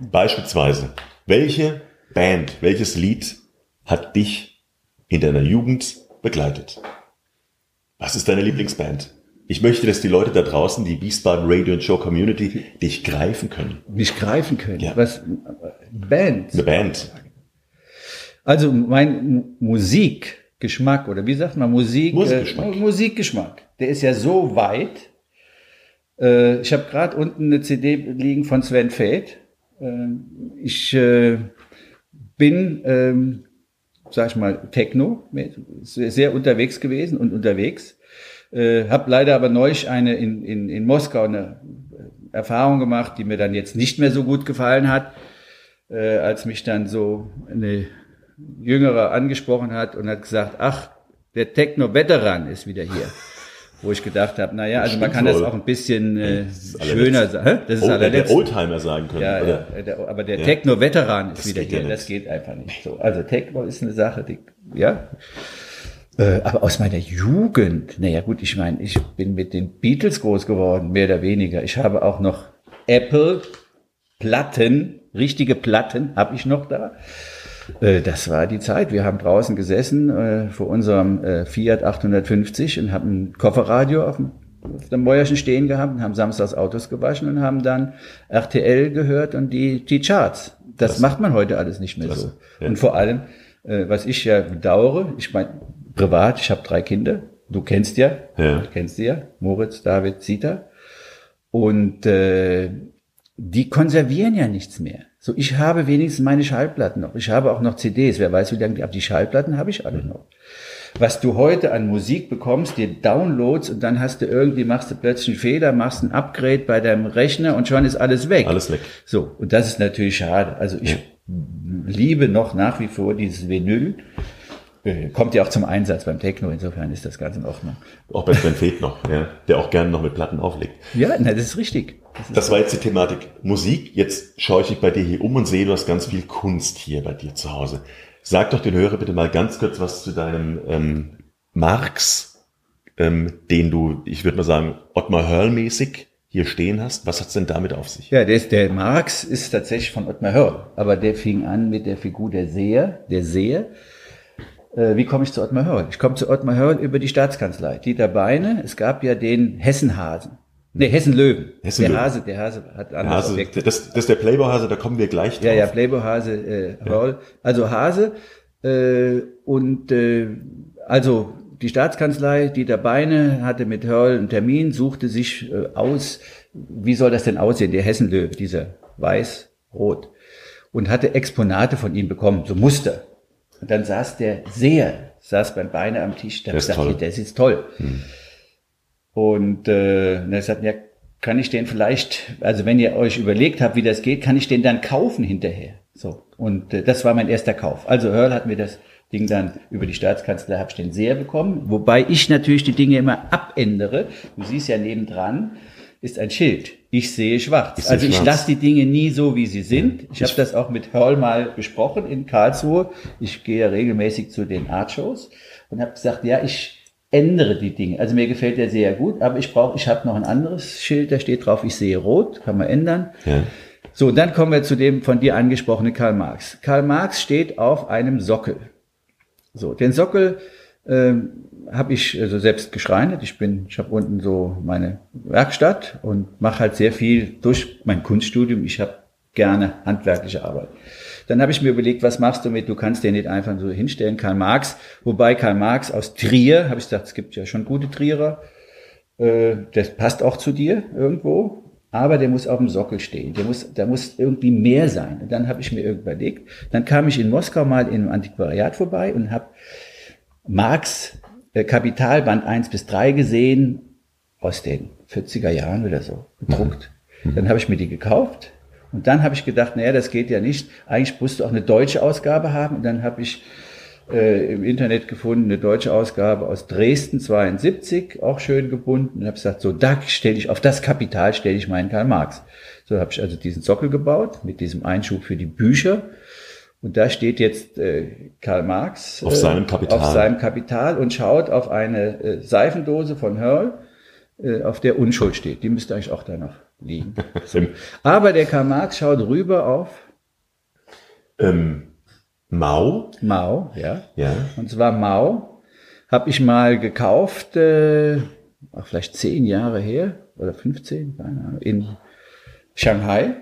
Beispielsweise, welche Band, welches Lied hat dich in deiner Jugend begleitet? Was ist deine Lieblingsband? Ich möchte, dass die Leute da draußen, die Wiesbaden Radio and Show Community, dich greifen können. Mich greifen können? Ja. Was? Band? Eine Band. Also mein Musikgeschmack oder wie sagt man Musik Musikgeschmack, äh, Musikgeschmack der ist ja so weit. Äh, ich habe gerade unten eine CD liegen von Sven Feld. Äh, ich äh, bin, ähm, sag ich mal, Techno, sehr unterwegs gewesen und unterwegs. Äh, habe leider aber neulich eine in, in, in Moskau eine Erfahrung gemacht, die mir dann jetzt nicht mehr so gut gefallen hat, äh, als mich dann so eine Jüngerer angesprochen hat und hat gesagt, ach, der Techno-Veteran ist wieder hier. Wo ich gedacht habe, naja, also man kann wohl. das auch ein bisschen äh, schöner sagen. Das ist oh, der Oldtimer sagen können. Ja, ja der, aber der ja. Techno-Veteran ist das wieder hier. Ja das geht einfach nicht so. Also Techno ist eine Sache, die, ja. Äh, aber aus meiner Jugend, naja gut, ich meine, ich bin mit den Beatles groß geworden, mehr oder weniger. Ich habe auch noch Apple Platten, richtige Platten habe ich noch da. Äh, das war die Zeit. Wir haben draußen gesessen äh, vor unserem äh, Fiat 850 und haben ein Kofferradio auf dem, auf dem Mäuerchen stehen gehabt und haben samstags Autos gewaschen und haben dann RTL gehört und die, die Charts. Das, das macht man heute alles nicht mehr so. Ja. Und vor allem, äh, was ich ja bedauere, ich meine, privat, ich habe drei Kinder. Du kennst ja, ja. Du kennst sie ja, Moritz, David, Zita. Und äh, die konservieren ja nichts mehr. So, ich habe wenigstens meine Schallplatten noch. Ich habe auch noch CDs. Wer weiß, wie lange die, aber die Schallplatten habe ich alle noch. was du heute an Musik bekommst, dir Downloads und dann hast du irgendwie, machst du plötzlich einen Fehler, machst ein Upgrade bei deinem Rechner und schon ist alles weg. Alles weg. So, und das ist natürlich schade. Also ich liebe noch nach wie vor dieses Vinyl. Äh, Kommt ja auch zum Einsatz beim Techno, insofern ist das ganz in Ordnung. Auch bei Sven Feth noch, ja, der auch gerne noch mit Platten auflegt. Ja, na, das ist richtig. Das war jetzt die Thematik Musik. Jetzt schaue ich mich bei dir hier um und sehe, du hast ganz viel Kunst hier bei dir zu Hause. Sag doch den Hörer bitte mal ganz kurz was zu deinem ähm, Marx, ähm, den du, ich würde mal sagen, Ottmar Hörl-mäßig hier stehen hast. Was hat's denn damit auf sich? Ja, der, ist, der Marx ist tatsächlich von Ottmar Hörl, aber der fing an mit der Figur der Seher, der Seher. Äh, wie komme ich zu Ottmar Hörl? Ich komme zu Ottmar Hörl über die Staatskanzlei. Dieter Beine, es gab ja den Hessenhasen. Nee, Hessenlöwen. Hessenlöwen. Der Hase, der Hase hat andere Hase, Objekte. das, das ist der Playboy-Hase, da kommen wir gleich drauf. Ja, ja, Playboy-Hase, äh, Hörl. Also Hase äh, und äh, also die Staatskanzlei, Dieter Beine hatte mit Hörl einen Termin, suchte sich äh, aus, wie soll das denn aussehen, der Hessenlöwe, dieser weiß-rot. Und hatte Exponate von ihm bekommen, so Muster. Und dann saß der Seher, saß beim Beine am Tisch, da ist ich gesagt, toll. hier, das ist toll. Und äh, und er sagt, ja, kann ich den vielleicht, also wenn ihr euch überlegt habt, wie das geht, kann ich den dann kaufen hinterher. So. Und äh, das war mein erster Kauf. Also Hörl hat mir das Ding dann über die Staatskanzlei, habe ich den sehr bekommen. Wobei ich natürlich die Dinge immer abändere. Du siehst ja nebendran ist ein Schild. Ich sehe schwarz. Ich sehe also ich lasse die Dinge nie so, wie sie sind. Ich habe das auch mit Hörl mal besprochen in Karlsruhe. Ich gehe ja regelmäßig zu den Artshows und habe gesagt, ja, ich ändere die Dinge. Also mir gefällt der sehr gut, aber ich brauche, ich habe noch ein anderes Schild, da steht drauf, ich sehe rot, kann man ändern. Ja. So, und dann kommen wir zu dem von dir angesprochenen Karl Marx. Karl Marx steht auf einem Sockel. So, den Sockel ähm, habe ich also selbst geschreinert. Ich bin, ich habe unten so meine Werkstatt und mache halt sehr viel durch mein Kunststudium. Ich habe gerne handwerkliche Arbeit. Dann habe ich mir überlegt, was machst du mit? Du kannst den nicht einfach so hinstellen, Karl Marx. Wobei Karl Marx aus Trier, habe ich gesagt, es gibt ja schon gute Trierer. Äh, das passt auch zu dir irgendwo. Aber der muss auf dem Sockel stehen. Der muss, da muss irgendwie mehr sein. Und dann habe ich mir überlegt. Dann kam ich in Moskau mal in einem Antiquariat vorbei und habe Marx äh, Kapitalband 1 bis 3 gesehen aus den 40er Jahren oder so, gedruckt. Dann habe ich mir die gekauft und dann habe ich gedacht, naja, das geht ja nicht. Eigentlich musst du auch eine deutsche Ausgabe haben. Und dann habe ich äh, im Internet gefunden, eine deutsche Ausgabe aus Dresden 72, auch schön gebunden. Und habe gesagt, so, da stelle ich, auf das Kapital stelle ich meinen Karl Marx. So habe ich also diesen Sockel gebaut mit diesem Einschub für die Bücher. Und da steht jetzt äh, Karl Marx Auf äh, seinem Kapital. auf seinem Kapital und schaut auf eine äh, Seifendose von Hörl, äh, auf der Unschuld steht. Die müsste eigentlich auch da noch liegen. Aber der Karl Marx schaut rüber auf Ähm, Mao, Mao, ja. ja. Und zwar Mao habe ich mal gekauft, äh, vielleicht zehn Jahre her oder 15, keine Ahnung, in Shanghai.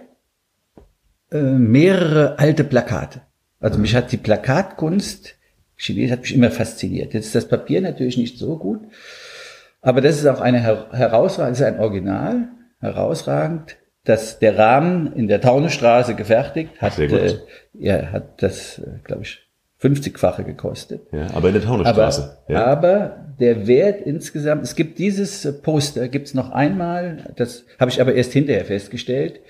Äh, mehrere alte Plakate. Also mich hat die Plakatkunst, Chines hat mich immer fasziniert. Jetzt ist das Papier natürlich nicht so gut, aber das ist auch eine her herausragend, das ist ein Original, herausragend. Das, der Rahmen in der Taunestraße gefertigt, hat, Sehr gut. äh, ja, hat das, glaube ich, 50-fache gekostet. ja. Aber in der Aber, Taunusstraße. ja. aber der Wert insgesamt, es gibt dieses äh, Poster, gibt es noch einmal, das habe ich aber erst hinterher festgestellt,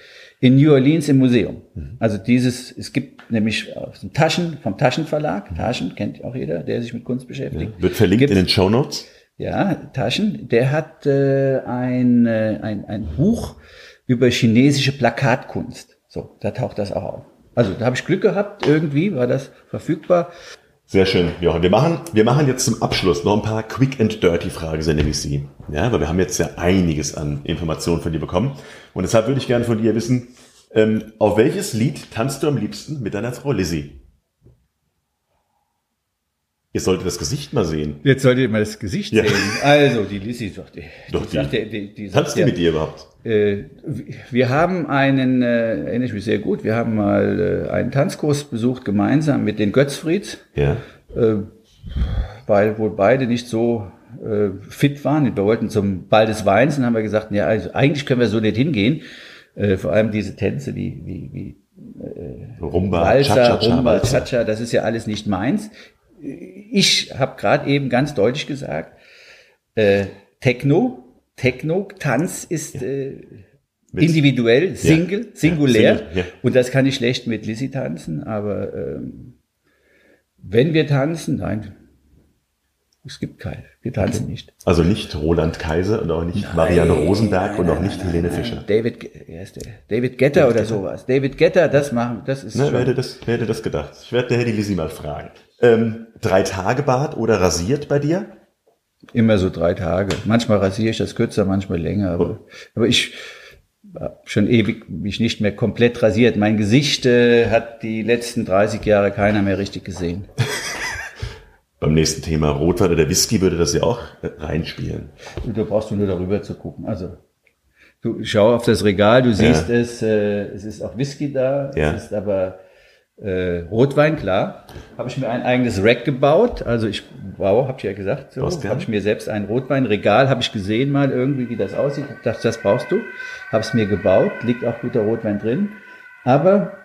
in New Orleans im Museum. Mhm. Also dieses, es gibt nämlich aus dem Taschen, vom Mhm. Taschenverlag, Taschen kennt auch jeder, der sich mit Kunst beschäftigt. Wird verlinkt in den Show Notes. Ja, Taschen, der hat äh, ein, äh, ein, ein Buch über chinesische Plakatkunst. So, da taucht das auch auf. Also da habe ich Glück gehabt, irgendwie war das verfügbar. Sehr schön, Jochen. Wir machen, wir machen jetzt zum Abschluss noch ein paar Quick and Dirty Fragen, nenne ich sie. Ja, weil wir haben jetzt ja einiges an Informationen von dir bekommen. Und deshalb würde ich gerne von dir wissen, ähm, auf welches Lied tanzt du am liebsten mit deiner Frau Lizzie? Ihr solltet das Gesicht mal sehen. Jetzt solltet ihr mal das Gesicht Ja. sehen. Also, die Lissy sagt, die, Doch, die- sagt, ja- die, die sagt Tanzt die ja, mit dir überhaupt? äh, wir haben einen, äh, erinnere ich mich sehr gut, wir haben mal äh, einen Tanzkurs besucht gemeinsam mit den Götzfrieds, Ja. äh, weil wohl beide nicht so äh, fit waren. Wir wollten zum Ball des Weins und haben wir gesagt, ja, also eigentlich können wir so nicht hingehen. Äh, vor allem diese Tänze wie, wie, wie Rumba, Walzer, Cha-Cha-Cha, Rumba, Walzer. Cha-Cha, das ist ja alles nicht meins. Ich habe gerade eben ganz deutlich gesagt, äh, Techno, Techno-Tanz ist äh, Mit- individuell, Single, singulär. Single, ja. Und das kann ich schlecht mit Lissy tanzen, aber ähm, wenn wir tanzen, nein, es gibt keine. Wir tanzen nicht. Also nicht Roland Kaiser und auch nicht Marianne Rosenberg und auch nicht Helene Fischer. David, wer ist der? David Getter oder sowas. David Getter, das machen, das ist Ne, wer hätte das, wer hätte das gedacht? Ich werde der Herr die Lizzie mal fragen. Ähm, drei Tage Bart oder rasiert bei dir? immer so drei Tage. Manchmal rasiere ich das kürzer, manchmal länger, aber, aber ich schon ewig mich nicht mehr komplett rasiert. Mein Gesicht äh, hat die letzten 30 Jahre keiner mehr richtig gesehen. Beim nächsten Thema Rotwein oder Whisky würde das ja auch äh, reinspielen. Da brauchst du nur darüber zu gucken. Also du schau auf das Regal, du siehst Ja. es, äh, es ist auch Whisky da, Ja. es ist aber äh, Rotwein, klar. Habe ich mir ein eigenes Rack gebaut. Also ich wow, habe ich ja gesagt, so habe ich mir selbst ein Rotweinregal, habe ich gesehen mal irgendwie, wie das aussieht. Hab gedacht, das brauchst du. Habe es mir gebaut, liegt auch guter Rotwein drin. Aber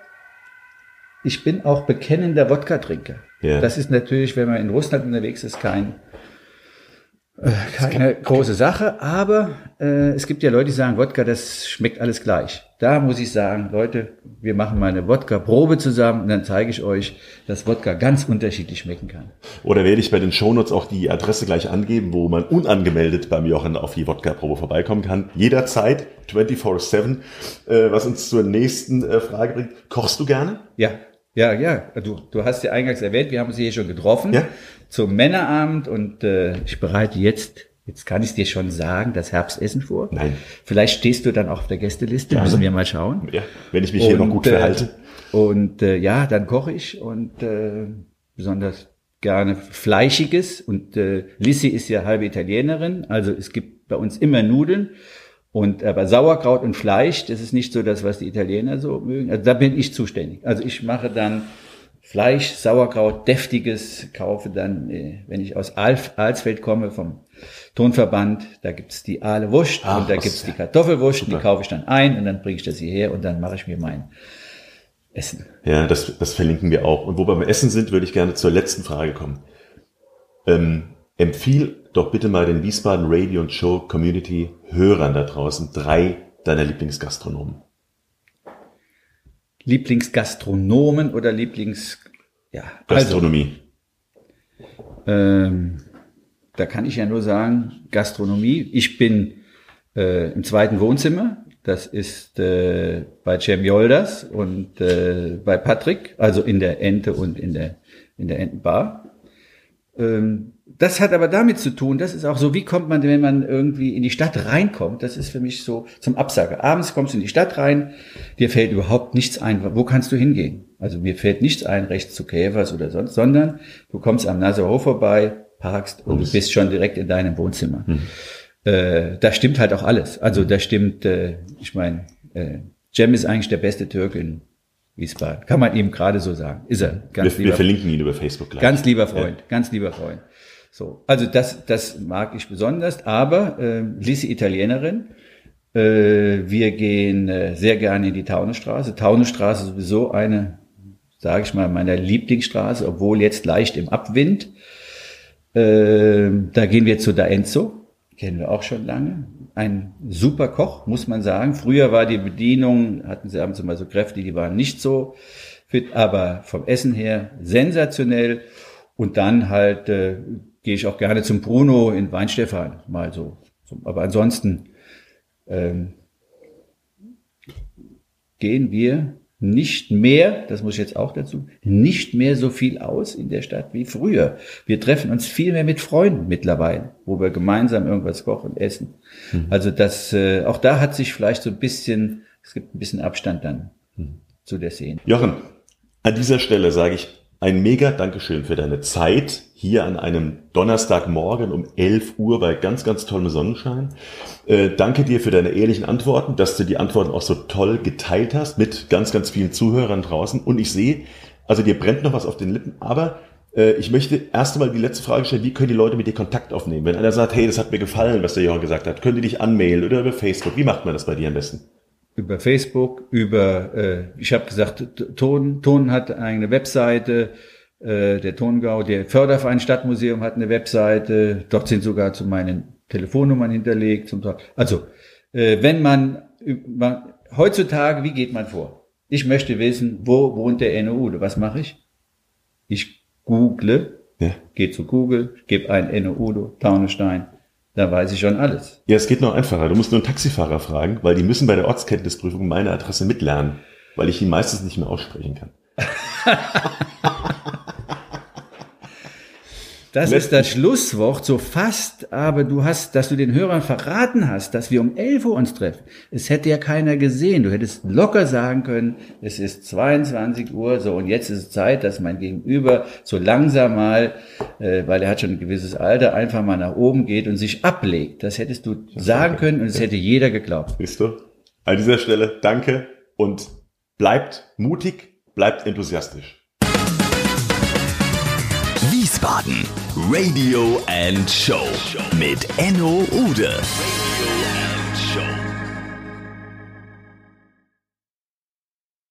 ich bin auch bekennender Wodka-Trinker. Ja. Das ist natürlich, wenn man in Russland unterwegs ist, kein äh, keine große Sache, aber äh, es gibt ja Leute, die sagen, Wodka, das schmeckt alles gleich. Da muss ich sagen, Leute, wir machen mal eine Wodka-Probe zusammen und dann zeige ich euch, dass Wodka ganz unterschiedlich schmecken kann. Oder werde ich bei den Shownotes auch die Adresse gleich angeben, wo man unangemeldet beim Jochen auf die Wodka-Probe vorbeikommen kann. Jederzeit, 24-7. Äh, was uns zur nächsten äh, Frage bringt. Kochst du gerne? Ja, ja, ja. Du, du hast ja eingangs erwähnt, wir haben uns hier schon getroffen Ja. zum Männerabend und äh, ich bereite jetzt, jetzt kann ich dir schon sagen, das Herbstessen vor. Nein. Vielleicht stehst du dann auch auf der Gästeliste, müssen wir mal schauen. Ja, wenn ich mich hier noch gut äh, verhalte. Und äh, ja, dann koche ich und äh, besonders gerne Fleischiges. Und äh, Lissy ist ja halbe Italienerin, also es gibt bei uns immer Nudeln. Und aber Sauerkraut und Fleisch, das ist nicht so das, was die Italiener so mögen. Also da bin ich zuständig. Also ich mache dann Fleisch, Sauerkraut, deftiges, kaufe dann, äh, wenn ich aus Alf, Alsfeld komme, vom Tonverband, da gibt's die Aale Wurst Ach, und da gibt's die Kartoffelwurst, und die Super. kaufe ich dann ein und dann bringe ich das hierher und dann mache ich mir mein Essen. Ja, das, das verlinken wir auch. Und wo wir beim Essen sind, würde ich gerne zur letzten Frage kommen. Ähm, empfiehl doch bitte mal den Wiesbaden Radio und Show Community Hörern da draußen drei deiner Lieblingsgastronomen. Lieblingsgastronomen oder Lieblings, ja, also, Gastronomie. ähm, da kann ich ja nur sagen, Gastronomie. Ich bin äh, im zweiten Wohnzimmer. Das ist äh, bei Cem Yolders und äh, bei Patrick, also in der Ente und in der, in der Entenbar. Ähm, das hat aber damit zu tun, das ist auch so, wie kommt man, wenn man irgendwie in die Stadt reinkommt, das ist für mich so zum Absager. Abends kommst du in die Stadt rein, dir fällt überhaupt nichts ein, wo kannst du hingehen? Also mir fällt nichts ein, rechts zu Käfers oder sonst, sondern du kommst am Naserhof vorbei, parkst und du bist schon direkt in deinem Wohnzimmer. Äh, da stimmt halt auch alles. Also da stimmt, äh, ich meine, äh, Cem ist eigentlich der beste Türke in Wiesbaden. Kann man ihm gerade so sagen. Ist er. Ganz Wir, wir lieber verlinken ihn über Facebook gleich. Ganz lieber Freund, ganz lieber Freund. So, also das, das mag ich besonders, aber äh, Lisi Italienerin. Äh, wir gehen äh, sehr gerne in die Taunusstraße. Taunusstraße ist sowieso eine, sage ich mal, meiner Lieblingsstraße, obwohl jetzt leicht im Abwind. Äh, da gehen wir zu Da Enzo, kennen wir auch schon lange. Ein super Koch, muss man sagen. Früher war die Bedienung, hatten sie abends immer so Kräfte, die waren nicht so fit, aber vom Essen her sensationell. Und dann halt äh, gehe ich auch gerne zum Bruno in Weinstefan, mal so. Aber ansonsten ähm, gehen wir nicht mehr, das muss ich jetzt auch dazu, nicht mehr so viel aus in der Stadt wie früher. Wir treffen uns viel mehr mit Freunden mittlerweile, wo wir gemeinsam irgendwas kochen und essen. Also das, äh, auch da hat sich vielleicht so ein bisschen, es gibt ein bisschen Abstand dann zu der Szene. Jochen, an dieser Stelle sage ich ein mega Dankeschön für deine Zeit hier an einem Donnerstagmorgen um 11 Uhr bei ganz, ganz tollem Sonnenschein. Äh, danke dir für deine ehrlichen Antworten, dass du die Antworten auch so toll geteilt hast mit ganz, ganz vielen Zuhörern draußen. Und ich sehe, also dir brennt noch was auf den Lippen, aber äh, ich möchte erst einmal die letzte Frage stellen, wie können die Leute mit dir Kontakt aufnehmen? Wenn einer sagt, hey, das hat mir gefallen, was der Jochen gesagt hat, können die dich anmailen oder über Facebook? Wie macht man das bei dir am besten? Über Facebook, über, äh, ich habe gesagt, Ton, Ton hat eine Webseite, Äh, der Tongau, der Förderverein Stadtmuseum hat eine Webseite. Dort sind sogar zu meinen Telefonnummern hinterlegt. Zum. Also, äh, wenn man, man, heutzutage, wie geht man vor? Ich möchte wissen, wo wohnt der Enno? Was mache ich? Ich google, Ja. gehe zu Google, gebe ein Enno Udo, Taunestein, da weiß ich schon alles. Ja, es geht noch einfacher. Du musst nur einen Taxifahrer fragen, weil die müssen bei der Ortskenntnisprüfung meine Adresse mitlernen, weil ich ihn meistens nicht mehr aussprechen kann. Das ist das Schlusswort, so fast, aber du hast, dass du den Hörern verraten hast, dass wir um 11 Uhr uns treffen. Es hätte ja keiner gesehen. Du hättest locker sagen können, es ist 22 Uhr, so und jetzt ist es Zeit, dass mein Gegenüber so langsam mal, äh, weil er hat schon ein gewisses Alter, einfach mal nach oben geht und sich ablegt. Das hättest du sagen können und es hätte jeder geglaubt. Siehst du? An dieser Stelle danke und bleibt mutig, bleibt enthusiastisch. Wiesbaden Radio and Show mit Enno Ude.